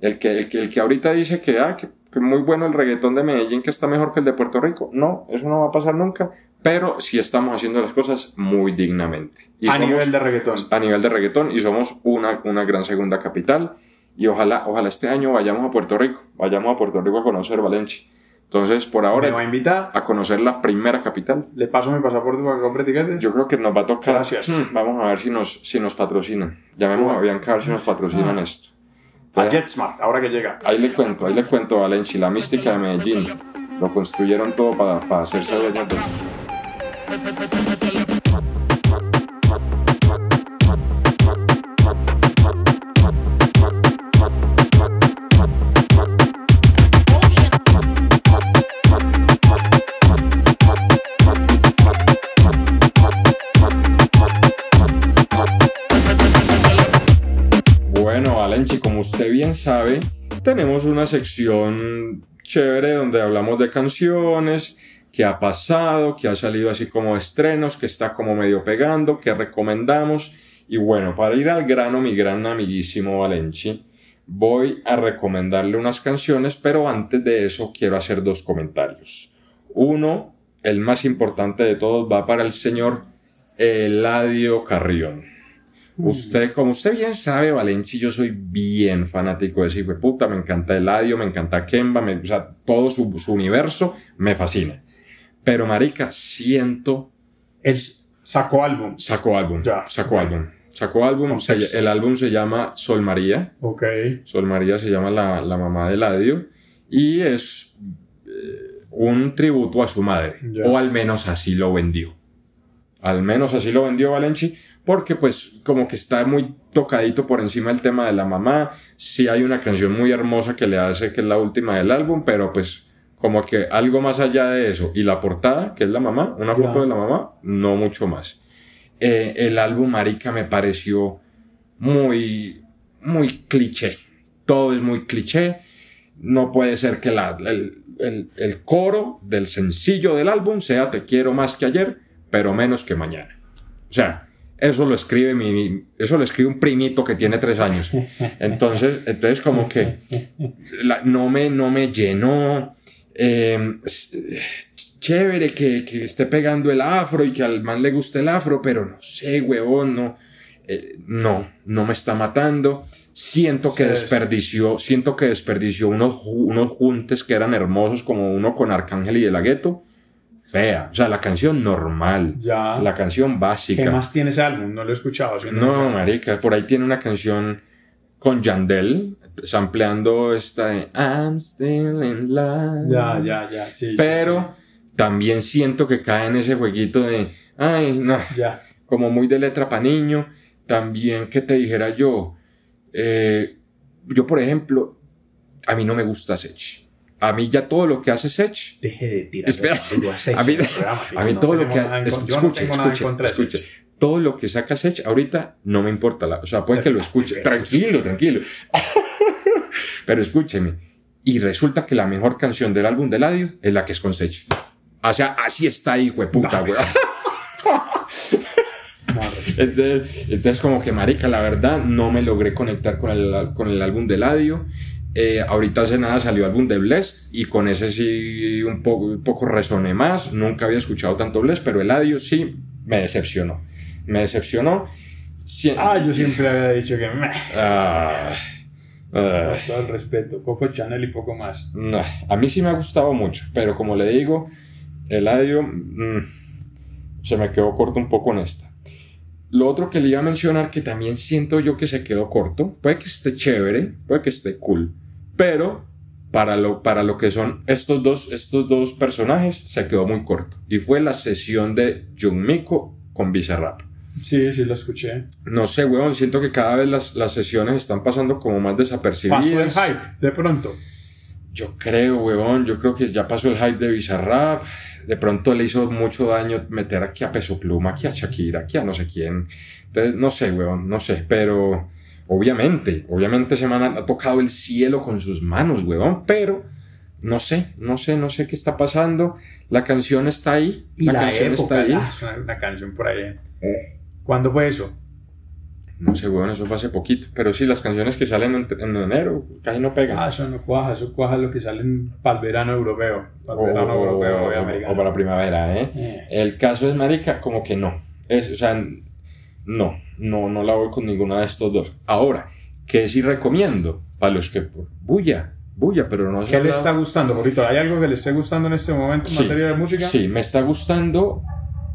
El que, el que, el que ahorita dice que, ah, que, que muy bueno el reggaetón de Medellín, que está mejor que el de Puerto Rico, no, eso no va a pasar nunca pero sí estamos haciendo las cosas muy dignamente. a nivel de reggaetón. A nivel de reggaetón y somos una, una gran segunda capital y ojalá, ojalá este año vayamos a Puerto Rico, vayamos a Puerto Rico a conocer Valencia. Entonces, por ahora, ¿Me va a invitar? A conocer la primera capital. ¿Le paso mi pasaporte para que compre tiquetes? Yo creo que nos va a tocar. Gracias. Hmm, vamos a ver si nos, si nos patrocinan. Llamemos a Bianca a ver si nos patrocinan ah. esto. a JetSmart, ahora que llega. Ahí le cuento, ahí le cuento, Valencia, la mística de Medellín. Lo construyeron todo para, para hacerse dueños de bueno, Alenchi, como usted bien sabe, tenemos una sección chévere donde hablamos de canciones que ha pasado, que ha salido así como estrenos, que está como medio pegando, que recomendamos. Y bueno, para ir al grano, mi gran amiguísimo Valenci, voy a recomendarle unas canciones, pero antes de eso quiero hacer dos comentarios. Uno, el más importante de todos, va para el señor Eladio Carrión. Usted, como usted bien sabe, Valenci, yo soy bien fanático de ese puta, me encanta Eladio, me encanta Kemba, me, o sea, todo su, su universo me fascina. Pero marica, siento... Él sacó álbum. Sacó álbum. Ya. Sacó álbum. Sacó álbum. se- el álbum se llama Sol María. Ok. Sol María se llama la, la mamá de Eladio. Y es eh, un tributo a su madre. Ya. O al menos así lo vendió. Al menos así lo vendió Valenci. Porque pues como que está muy tocadito por encima del tema de la mamá. Sí hay una canción muy hermosa que le hace que es la última del álbum. Pero pues como que algo más allá de eso. Y la portada, que es la mamá. Una foto de la mamá. No mucho más. Eh, el álbum Marica me pareció muy, muy cliché. Todo es muy cliché. No puede ser que la- el, el- el coro del sencillo del álbum sea Te quiero más que ayer, pero menos que mañana. O sea, eso lo escribe mi, mi- eso lo escribe un primito que tiene tres años. [LAUGHS] Entonces, entonces como que la- no me, no me llenó. Eh, chévere que, que esté pegando el afro y que al man le guste el afro, pero no sé, huevón, no. eh, no, no me está matando. Siento que Sí, desperdició, siento que desperdició unos, unos juntes que eran hermosos, como uno con Arcángel y de la Gueto. Fea. O sea, la canción normal. Ya. La canción básica. ¿Qué más tiene ese álbum? No lo he escuchado. No, marica, por ahí tiene una canción con Yandel, sampleando esta de I'm still in love. Ya, ya, ya. Sí, sí, Pero también siento que cae en ese jueguito de, ay, no, sí. Ya. como muy de letra pa' niño. También que te dijera yo, eh, yo por ejemplo, a mí no me gusta Sech. A mí ya todo lo que hace Sech, Deje de tirar. Espera. A mí- a mí no todo lo que... escuche, escuche, escuche. Todo lo que saca Sech ahorita no me importa. La, o sea, puede que lo escuche. Tranquilo, tranquilo. [LAUGHS] Pero escúcheme. Y resulta que la mejor canción del álbum de Eladio es la que es con Sech. O sea, así está ahí, puta, No. güey. [LAUGHS] Entonces, entonces, como que, marica, la verdad, no me logré conectar con el, con el álbum de Eladio. Eh, ahorita hace nada salió el álbum de Blessed y con ese sí un poco, un poco resoné más. Nunca había escuchado tanto Blessed, pero Eladio sí me decepcionó. Me decepcionó. Sí- Ah, yo siempre había dicho que Ah, ah, con todo el respeto, Coco Chanel y poco más. no, a mí sí me ha gustado mucho, pero como le digo, Eladio mm, se me quedó corto un poco en esta. Lo otro que le iba a mencionar que también siento yo que se quedó corto, puede que esté chévere, puede que esté cool, pero para lo, para lo que son estos dos, estos dos personajes se quedó muy corto. Y fue la sesión de Junmiko con Bizarrap. Sí, sí, lo escuché. No sé, weón, siento que cada vez las, las sesiones están pasando como más desapercibidas. Pasó el hype, de pronto. Yo creo, huevón, yo creo que ya pasó el hype de Bizarrap. De pronto le hizo mucho daño meter aquí a Peso Pluma, aquí a Shakira, aquí a no sé quién. Entonces, no sé, huevón, no sé. Pero, obviamente, obviamente se man ha, ha tocado el cielo con sus manos, huevón. Pero, no sé, no sé, no sé qué está pasando. La canción está ahí. Y la, la, canción época, está ahí. ah, una, una canción por ahí. ¿Cuándo fue eso? No sé, huevón, eso fue hace poquito. Pero sí, las canciones que salen en, en enero casi no pegan. Ah, eso no cuaja, eso cuaja lo que sale para el verano europeo. Para el verano o, europeo o- o americano. para la primavera, ¿eh? Eh, El caso es, marica, como que no. Es, o sea, no, no, no la voy con ninguna de estos dos. Ahora, ¿qué sí recomiendo? Para los que... Bulla, bulla, pero no se ¿Qué le está gustando, Jorito? ¿Hay algo que le esté gustando en este momento en Sí, materia de música? Sí, me está gustando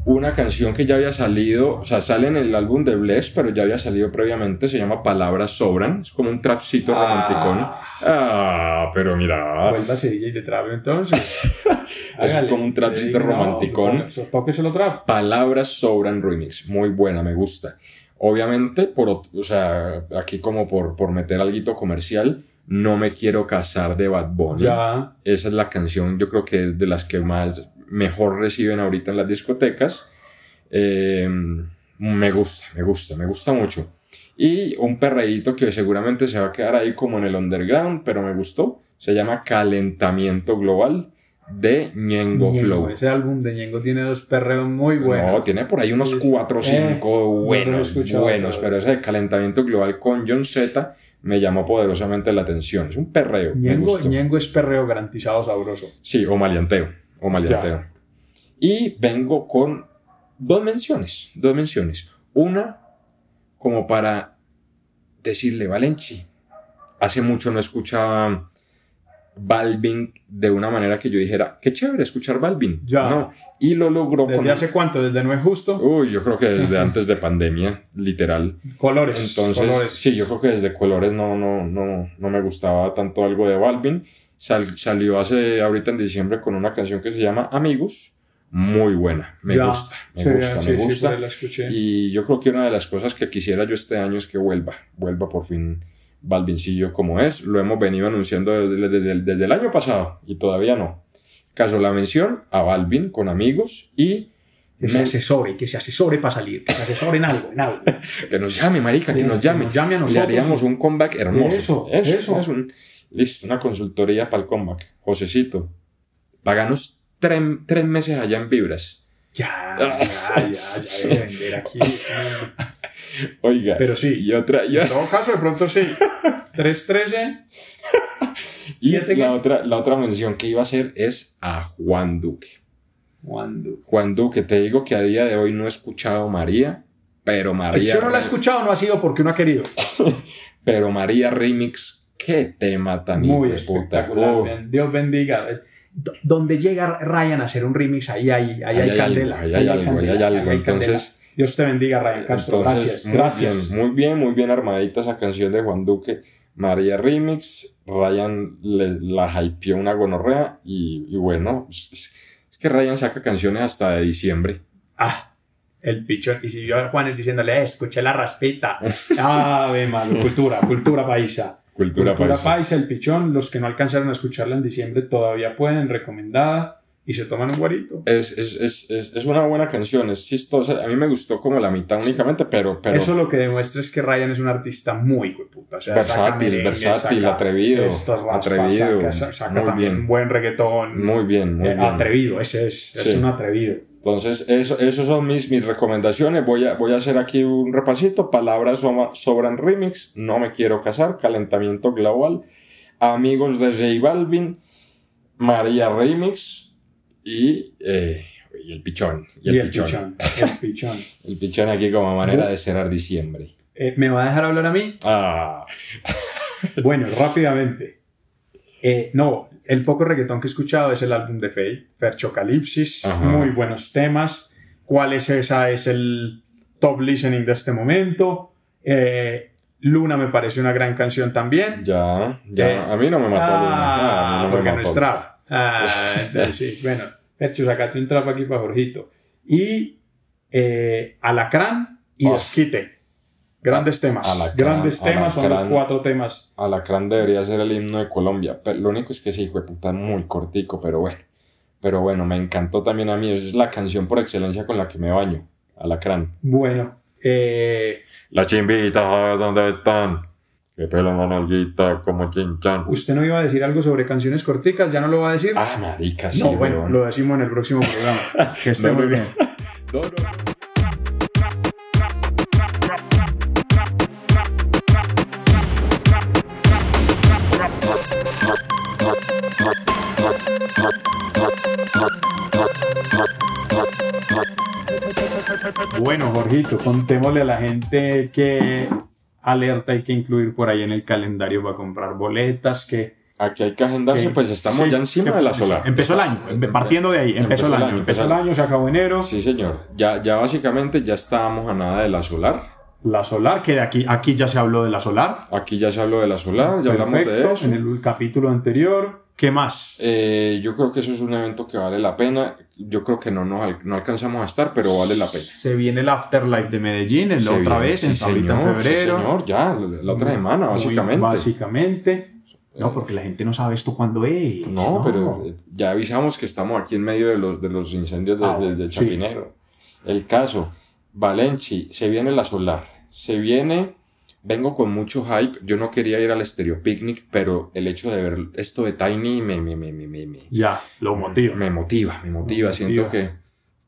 una canción que ya había salido, o sea, sale en el álbum de Bless, pero ya había salido previamente, se llama Palabras Sobran, es como un trapcito Ah. romanticón. Ah, pero mira, Vuelva a ser DJ de trap, entonces. [LAUGHS] es como un trapcito No, romanticón. toque- Tóqueselo trap. Palabras sobran remix. Muy buena, me gusta. Obviamente, por, o sea, aquí como por, por meter algo comercial, no me quiero casar de Bad Bunny. Ya. Esa es la canción, yo creo que es de las que más mejor reciben ahorita en las discotecas. Eh, me gusta, me gusta, me gusta mucho. Y un perreíto que seguramente se va a quedar ahí como en el underground, pero me gustó. Se llama Calentamiento Global de Ñengo Ñengo, Flow. Ese álbum de Ñengo tiene dos perreos muy buenos. No, tiene por ahí unos Sí, sí. 4 o Eh, 5 no lo he buenos, escuchado, buenos, pero- ese de calentamiento global con John Z me llamó poderosamente la atención. Es un perreo, me Ñengo, gustó. Ñengo es perreo garantizado sabroso. Sí, o maleanteo, o maleanteo. Y vengo con dos menciones, dos menciones. Una, como para decirle, Valenchi, hace mucho no escuchaba Balvin de una manera que yo dijera, qué chévere escuchar Balvin. Ya. No. Y lo logró ¿Desde con... hace cuánto? ¿Desde No es Justo? Uy, yo creo que desde [LAUGHS] antes de pandemia, literal. Colores. Entonces, colores. sí, yo creo que desde Colores no, no, no, no me gustaba tanto algo de Balvin. Sal- salió hace, ahorita en diciembre con una canción que se llama Amigos. Muy buena. Me Ya. gusta, me Sí, gusta, sí, me sí, gusta. la. Y yo creo que una de las cosas que quisiera yo este año es que vuelva, vuelva por fin Balvincillo como es. Lo hemos venido anunciando desde, desde- desde el año pasado y todavía no. Caso la mención a Balvin con amigos y Que se asesore, que se asesore para salir, que se asesore en algo, en algo. [LAUGHS] que nos llame, marica, que Que nos llame. nos llame a Le nosotros. haríamos un comeback hermoso. Eso, eso. es un, listo, una consultoría para el comeback. Josecito, paganos tre- tres meses allá en Vibras. Ya, ya, ya, ya vender aquí. [LAUGHS] Oiga, Pero sí. y otra, y En todo caso, de pronto sí. 313. [LAUGHS] Y la otra, la otra mención que iba a hacer es a Juan Duque. ¿Cuándo? Juan Duque, te digo que a día de hoy no he escuchado María, pero María. Si uno la ha escuchado, no ha sido porque uno ha querido. [LAUGHS] Pero María Remix, qué tema tan Muy espectacular. Oh. Dios bendiga. D- Donde llega Ryan a hacer un remix, ahí hay, ahí hay, ahí hay candela. algo, ahí hay algo, ahí hay candela, algo. hay candela. Entonces, Dios te bendiga, Ryan Castro. entonces gracias, muy gracias. bien, muy bien, muy bien armadita esa canción de Juan Duque. María Remix, Ryan le, la hypeó una gonorrea y, y bueno, es, es que Ryan saca canciones hasta de diciembre. Ah, el pichón. Y si yo a Juanes diciéndole, eh, escuché la raspita. [LAUGHS] Ave malo, cultura, cultura paisa. Cultura, Cultura paisa. paisa, el pichón. Los que no alcanzaron a escucharla en diciembre todavía pueden, recomendada. Y se toman un guarito. Es, es, es, es, es una buena canción, es chistosa. A mí me gustó como la mitad únicamente, pero, pero Eso lo que demuestra es que Ryan es un artista muy puta. O sea, saca versátil, merengue, versátil, saca atrevido, estas raspas, atrevido. Saca, sa- saca muy bien, buen reggaetón. muy bien, muy eh, bien. Atrevido, ese es, es Sí. un atrevido. Entonces, eso, esos son mis, mis recomendaciones. Voy a, voy a hacer aquí un repasito. Palabras sobran remix. No me quiero casar. Calentamiento global. Amigos de J Balvin. María Remix. Y, eh, y el pichón. Y el, pichón. El [LAUGHS] pichón. El pichón aquí como manera de cerrar diciembre. Eh, ¿Me va a dejar hablar a mí? Ah, [LAUGHS] Bueno, rápidamente. Eh, no, el poco reggaetón que he escuchado es el álbum de Faye, Ferchocalipsis, Ajá. muy buenos temas. ¿Cuál es esa? Es el top listening de este momento. Eh, Luna me parece una gran canción también. ya, ya. Eh, a mí no me mató Luna. Ah, Ah, no porque no mató. es trap. Ah, entonces sí. [LAUGHS] Bueno, Fercho, sacate un trap aquí para Jorgito. Y eh, Alacrán y Oh. Grandes temas. Alacrán, Grandes temas, son los cuatro temas. Alacrán debería ser el himno de Colombia. Pero lo único es que hijo de puta muy cortico, pero bueno. Pero bueno, me encantó también a mí. Esa es la canción por excelencia con la que me baño. Alacrán. Bueno, eh, Las chimbitas, ¿sabes dónde están? Que pelan la nalguita como chinchan. usted no iba a decir algo sobre canciones corticas, ya no lo va a decir. Ah, marica, sí, no, bueno, lo decimos en el próximo programa. [LAUGHS] Que esté No, muy bien. No, no. Jorgito, contémosle a la gente qué alerta hay que incluir por ahí en el calendario para comprar boletas, que Aquí hay que agendarse, que- pues estamos sí, ya encima que- de la solar. Empezó el año, partiendo de ahí, empezó, el año, empezó el año, se acabó enero. Sí, señor. Ya, ya básicamente ya estábamos a nada de la solar. La solar, que de aquí, aquí ya se habló de la solar. Aquí ya se habló de la solar, ya hablamos de Perfecto, eso. En el capítulo anterior. ¿Qué más? Eh, yo creo que eso es un evento que vale la pena. Yo creo que no, nos al- no alcanzamos a estar, pero vale la pena. Se viene el Afterlife de Medellín, en la otra viene- vez, en sí, ahorita señor, en sí, febrero. señor, ya, la, la otra semana, Muy básicamente. Básicamente. No, porque la gente no sabe esto cuándo es. No, pero eh, ya avisamos que estamos aquí en medio de los, de los incendios de- Ah, de- sí. Chapinero. El caso, Valenci, se viene la solar. Se viene, vengo con mucho hype. Yo no quería ir al Stereo Picnic, pero el hecho de ver esto de Tiny me, me, me, me, me, Ya, lo motiva. me motiva, me motiva. Lo Siento motiva. que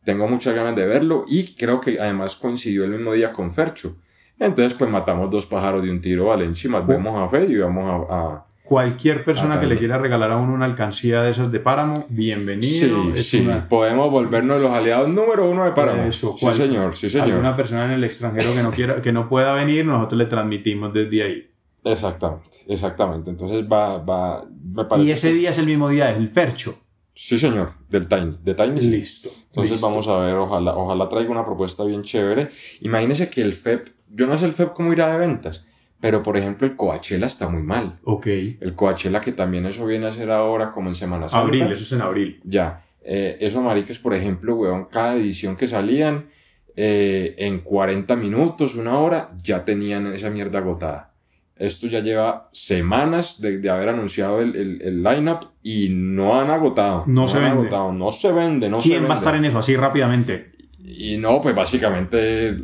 tengo muchas ganas de verlo y creo que además coincidió el mismo día con Fercho. Entonces, pues matamos dos pájaros de un tiro, más Oh. vemos a Fe y vamos a- a Cualquier persona Ah, que le quiera regalar a uno una alcancía de esas de Páramo, bienvenido. Sí, Es sí, una- podemos volvernos los aliados número uno de Páramo. Eso, sí, señor, sí, señor. Alguna persona en el extranjero que no quiera, que no pueda venir, nosotros le transmitimos desde ahí. Exactamente, exactamente. Entonces va, va, me parece Y ese día es el mismo día del Fercho. Sí, señor, del Tiny. De Tiny sí. Listo. Entonces listo. vamos a ver, ojalá, ojalá traiga una propuesta bien chévere. Imagínese que el FEP, yo no sé el FEP cómo irá de ventas, pero por ejemplo el Coachella está muy mal. Ok. El Coachella que también eso viene a ser ahora como en Semana Santa. Abril, eso es en abril. Ya, eh, eso maricas, por ejemplo, weón, cada edición que salían, eh, en 40 minutos, una hora, ya tenían esa mierda agotada. Esto ya lleva semanas de, de haber anunciado el, el, el lineup y no han agotado. No se han vende. agotado, no se vende, no se ¿Quién va a vende. estar en eso así rápidamente? Y no, pues básicamente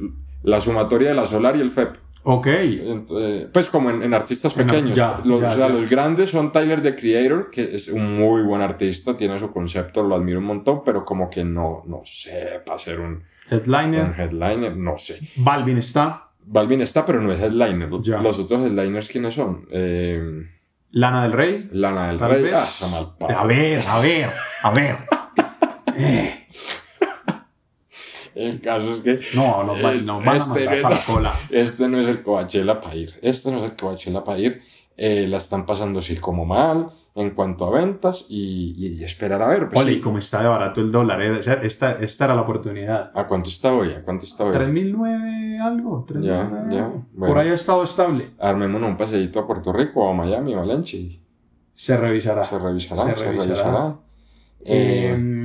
la sumatoria de la Solar y el FEP. Ok. Eh, Pues como en, en artistas pequeños. ya, los, ya, o sea, ya. los grandes son Tyler the Creator, que es un muy buen artista, tiene su concepto, lo admiro un montón, pero como que no, no sé, para ser un, un Headliner. headliner, no sé. Balvin está. Balvin está, pero no es headliner. Los otros headliners, ¿quiénes son? Eh, Lana del Rey. Lana del Rey. Ah, está mal A ver, a ver, a ver. [LAUGHS] El caso es que No, no, van- no van a Este no- para la cola. Este no es el Coachella para ir. Este no es el Coachella para ir. Eh, la están pasando así como mal en cuanto a ventas y, y- esperar a ver. Pues, Ole, sí. y como está de barato el dólar, eh, esta, esta era la oportunidad. ¿A cuánto está hoy? ¿A cuánto está hoy? 3009 algo, 3009 Ya, ya, algo. bueno. Por ahí ha estado estable. Armémonos un paseíto a Puerto Rico o a Miami o a Valencia y Se revisará. se revisará. Se Se revisará. revisará. Eh, Em,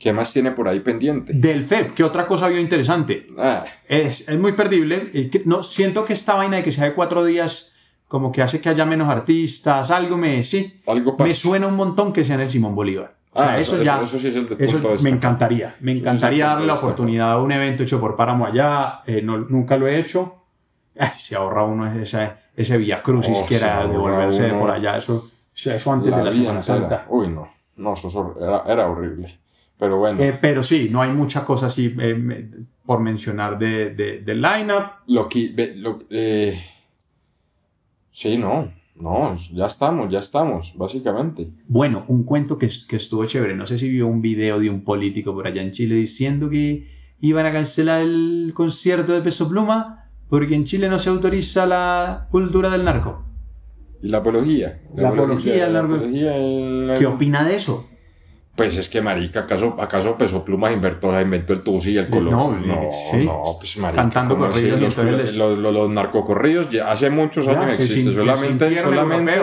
¿Qué más tiene por ahí pendiente? del FEP, ¿qué otra cosa vio interesante? Ah, Es, es muy perdible. que- no, siento que esta vaina de que sea de cuatro días, como que hace que haya menos artistas, algo me, sí, algo pasa. me suena un montón que sea en el Simón Bolívar. O sea, Ah, eso, ya, Eso, sí es el de eso punto de me encantaría. Me Eso encantaría darle la punto oportunidad a un evento hecho por Páramo allá. eh, no- nunca lo he hecho. Ay, se ahorra uno ese, ese vía crucis Oh, que era devolverse de por allá. Eso, eso antes de la Semana. Santa. Uy, no. No, eso era, era horrible. Pero bueno. Eh, pero sí, no hay mucha cosa así eh, por mencionar de, de, del lineup. Lo que. Lo, eh, sí, no. No, ya estamos, ya estamos, básicamente. Bueno, un cuento que, que estuvo chévere. No sé si vio un video de un político por allá en Chile diciendo que iban a cancelar el concierto de Peso Pluma porque en Chile no se autoriza la cultura del narco. ¿Y la apología? La apología, la la- apología, el- ¿Qué opina de eso? Pues es que, marica, ¿acaso, acaso Peso Pluma inventó, inventó el tusi y el color? No, no, sí. no, pues marica. Cantando corridos Los, les- los, los- los narcocorridos ya hace muchos Ya, años existen. solamente, solamente,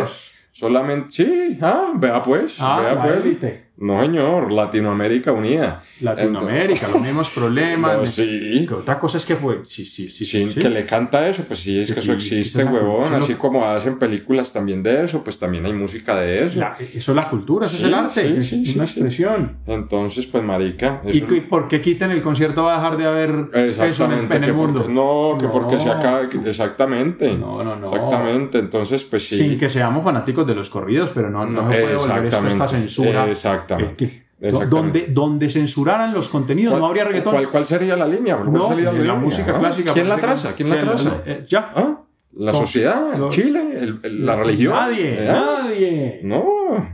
solamente, sí, ah, vea pues, Ah, vea pues. élite. No, señor, Latinoamérica unida. Latinoamérica, los mismos [LAUGHS] problemas. No, sí. Que otra cosa es que fue. Sí, sí, sí. Sí, sí. que le canta eso, pues sí, es Sí, que eso sí, sí, existe, es huevón. lo Así como hacen películas también de eso, pues también hay música de eso. La- eso es la cultura, eso Sí, es el arte, sí, es sí, sí, una sí. expresión. Entonces, pues, marica. ¿Y eso- que- por qué quiten el concierto va a dejar de haber eso en, Exactamente. en el mundo? porque- no, que No. porque se acaba. Exactamente. No, no, no. Exactamente. Entonces, pues sí. Sin que seamos fanáticos de los corridos, pero no, no, No, se puede volver esto exactamente. esta censura. Exactamente. Eh, que- Exactamente. donde, donde censuraran los contenidos, ¿Cuál- no habría reggaetón. ¿Cuál, cuál sería la línea? ¿Cuál no, la, música clásica. ¿Quién la traza? ¿Quién la que traza? eh, ya. ¿Ah? ¿La Son- sociedad? ¿Chile? el- el- ¿La religión? Nadie, ¿Eh? nadie. No,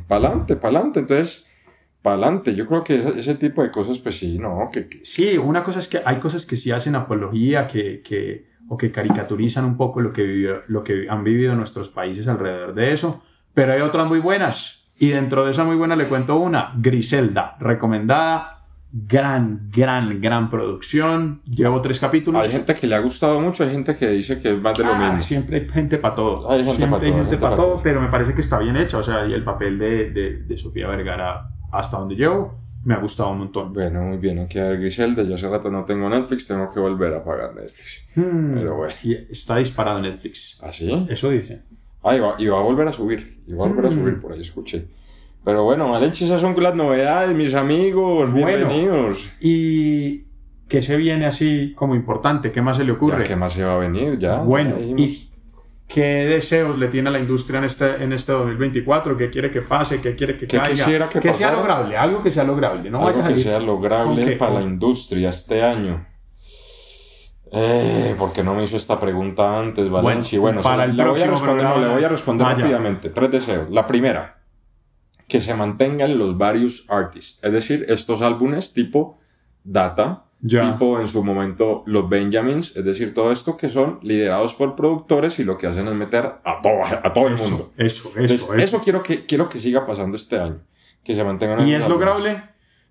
pa'lante, pa'lante. Entonces, pa'lante. Yo creo que ese, ese tipo de cosas, pues sí, no, que, que- Sí, una cosa es que hay cosas que sí hacen apología, que, que, o que caricaturizan un poco lo que, vivió- lo que han vivido nuestros países alrededor de eso, pero hay otras muy buenas. Y dentro de esa muy buena le cuento una, Griselda, recomendada, gran, gran, gran producción. Llevo tres capítulos. hay gente que le ha gustado mucho, hay gente que dice que es más de lo Ah, mismo. Siempre hay gente para todo. Hay gente siempre pa' hay todo, gente para pa' todo, pero me parece que está bien hecha. O sea, y el papel de, de, de Sofía Vergara, hasta donde llevo, me ha gustado un montón. Bueno, muy bien, hay que ver Griselda. Yo hace rato no tengo Netflix, tengo que volver a pagar Netflix. Hmm. Pero bueno. Y está disparado Netflix. ¿Ah, sí? Eso dice. Ah, y va, y va a volver a subir. Y va a volver a Mm. subir, por ahí escuché. Pero bueno, Valencia, esas son las novedades, mis amigos. Bueno. Bienvenidos. ¿Y qué se viene así como importante? ¿Qué más se le ocurre? Ya, ¿Qué más se va a venir? Ya. Bueno, ya ¿y qué deseos le tiene a la industria en este, en este 2024? ¿Qué quiere que pase? ¿Qué quiere que ¿Qué caiga? quisiera que sea lograble, algo que sea lograble. No Algo vaya a que salir- sea lograble para la ¿Con- industria este año. Eh, ¿Por qué no me hizo esta pregunta antes, Valencia? Bueno, Bueno, para se- el le voy responder, no, voy a responder Vaya. rápidamente. Tres deseos. La primera, que se mantengan los varios artists. Es decir, estos álbumes tipo Data, Ya. tipo en su momento los Benjamins, es decir, todo esto que son liderados por productores y lo que hacen es meter a todo, a todo el mundo. Eso, eso, Entonces, eso. eso quiero que, quiero que siga pasando este año, que se mantengan ¿Y es álbumes. lograble?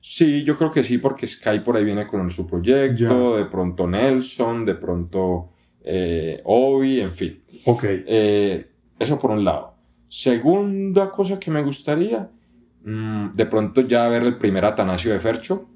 Sí, yo creo que sí, porque Sky por ahí viene con su proyecto, de pronto Nelson, de pronto eh, Obi, en fin. Ok. Eh, eso por un lado. Segunda cosa que me gustaría, mm, de pronto ya ver el primer Atanasio de Fercho.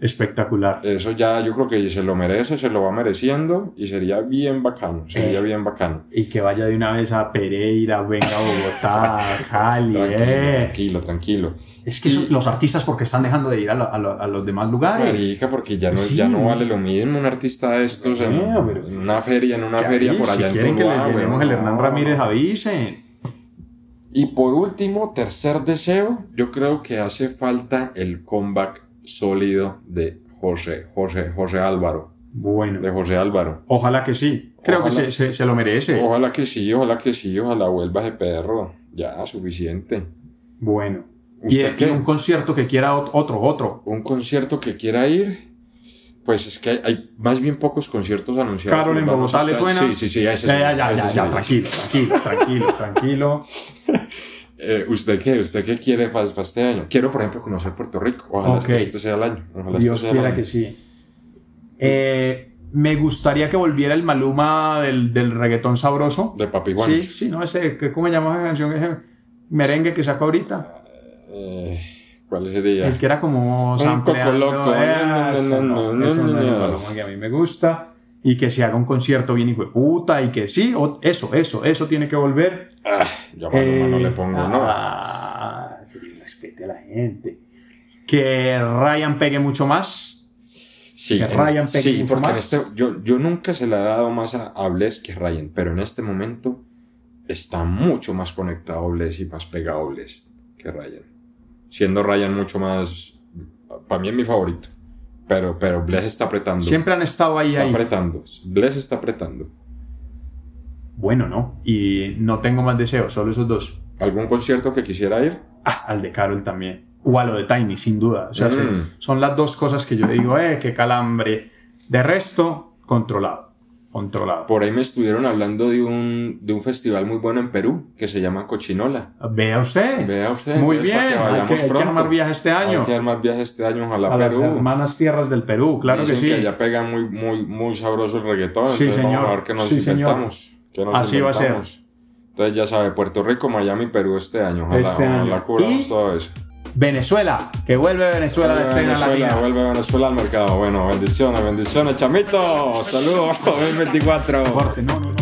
Espectacular. Eso ya yo creo que se lo merece, se lo va mereciendo y sería bien bacano, sería Eh. bien bacano. Y que vaya de una vez a Pereira, venga a Bogotá, a [LAUGHS] Cali, Tranquilo, eh. tranquilo, tranquilo. Es que son los artistas porque están dejando de ir a, lo- a lo- a los demás lugares. Marica, porque ya no, Sí. ya no vale lo mismo un artista de estos en, Bueno, pero- en una feria, en una feria por allá si en quieren que llenemos weón, el Hernán. Ramírez, avisen. Y por último, tercer deseo, yo creo que hace falta el comeback sólido de José, José, José Álvaro, Bueno, de José Álvaro. ojalá que sí. Creo Ojalá. que se, se- se lo merece. Ojalá que sí, ojalá que sí, ojalá vuelva ese perro. Ya, suficiente. Bueno. Y, ¿Usted qué? un concierto que quiera ot- otro, otro. Un concierto que quiera ir, pues es que hay, hay más bien pocos conciertos anunciados. Carol en Vamos Bogotá, ¿le suena? Sí, sí, sí, ese Ya, ya, ya, ya, ya, tranquilo, tranquilo, tranquilo, tranquilo. [LAUGHS] Eh, ¿Usted qué? ¿Usted qué quiere para, para este año? Quiero, por ejemplo, conocer Puerto Rico. Ojalá Ok. este sea el año. Ojalá Dios este sea el quiera año. que sí. Eh, me gustaría que volviera el Maluma del, del reggaetón sabroso. De Papi Juan. Sí, sí, no, ese, ¿cómo se llama esa canción? Ese merengue que sacó ahorita. Eh, ¿Cuál sería? El que era como Un sampleando. coco loco. Eh, No, no, eso no, no, no, eso no, no es no. Que a mí me gusta. Y que se haga un concierto bien hijo de puta. Y que sí, o- eso, eso, eso tiene que volver. Ah, yo a Maluma no Eh, le pongo, ¿no? ah, que respete a la gente. Que Ryan pegue mucho más. Sí, que Ryan este- pegue sí mucho porque más. este, yo, yo nunca se le he dado más a, a Bless que a Ryan, pero en este momento está mucho más conectado Bless y más pegado Bless que Ryan. Siendo Ryan mucho más, para mí es mi favorito, pero, pero Bless está apretando. Siempre han estado ahí, está ahí. apretando. Bless está apretando. Bueno, ¿no? Y no tengo más deseos, solo esos dos. ¿Algún concierto que quisiera ir? Ah, al de Carol también. O a lo de Tiny, sin duda. O sea, Mm. se- son las dos cosas que yo digo, eh, qué calambre. De resto, controlado. Controlado. Por ahí me estuvieron hablando de un, de un festival muy bueno en Perú que se llama Cochinola. Vea usted. Vea usted. Muy entonces, para bien. Hay vayamos que, hay que armar viaje este año. Hay que armar viajes este año, ojalá a las Perú. hermanas tierras del Perú, claro Dicen que sí. que allá pega muy, muy, muy sabroso el reggaetón. Sí, entonces vamos señor. a ver qué nos Sí, inventamos. qué nos Así va a ser. inventamos. Entonces ya sabe, Puerto Rico, Miami, Perú este año. Ojalá, Este año. ojalá cubramos Y- todo eso. Venezuela, que vuelve Venezuela a la escena Venezuela, latina. vuelve Venezuela al mercado. Bueno, bendiciones, bendiciones, chamito. [LAUGHS] Saludos, [LAUGHS] 2024. Corte, no, no.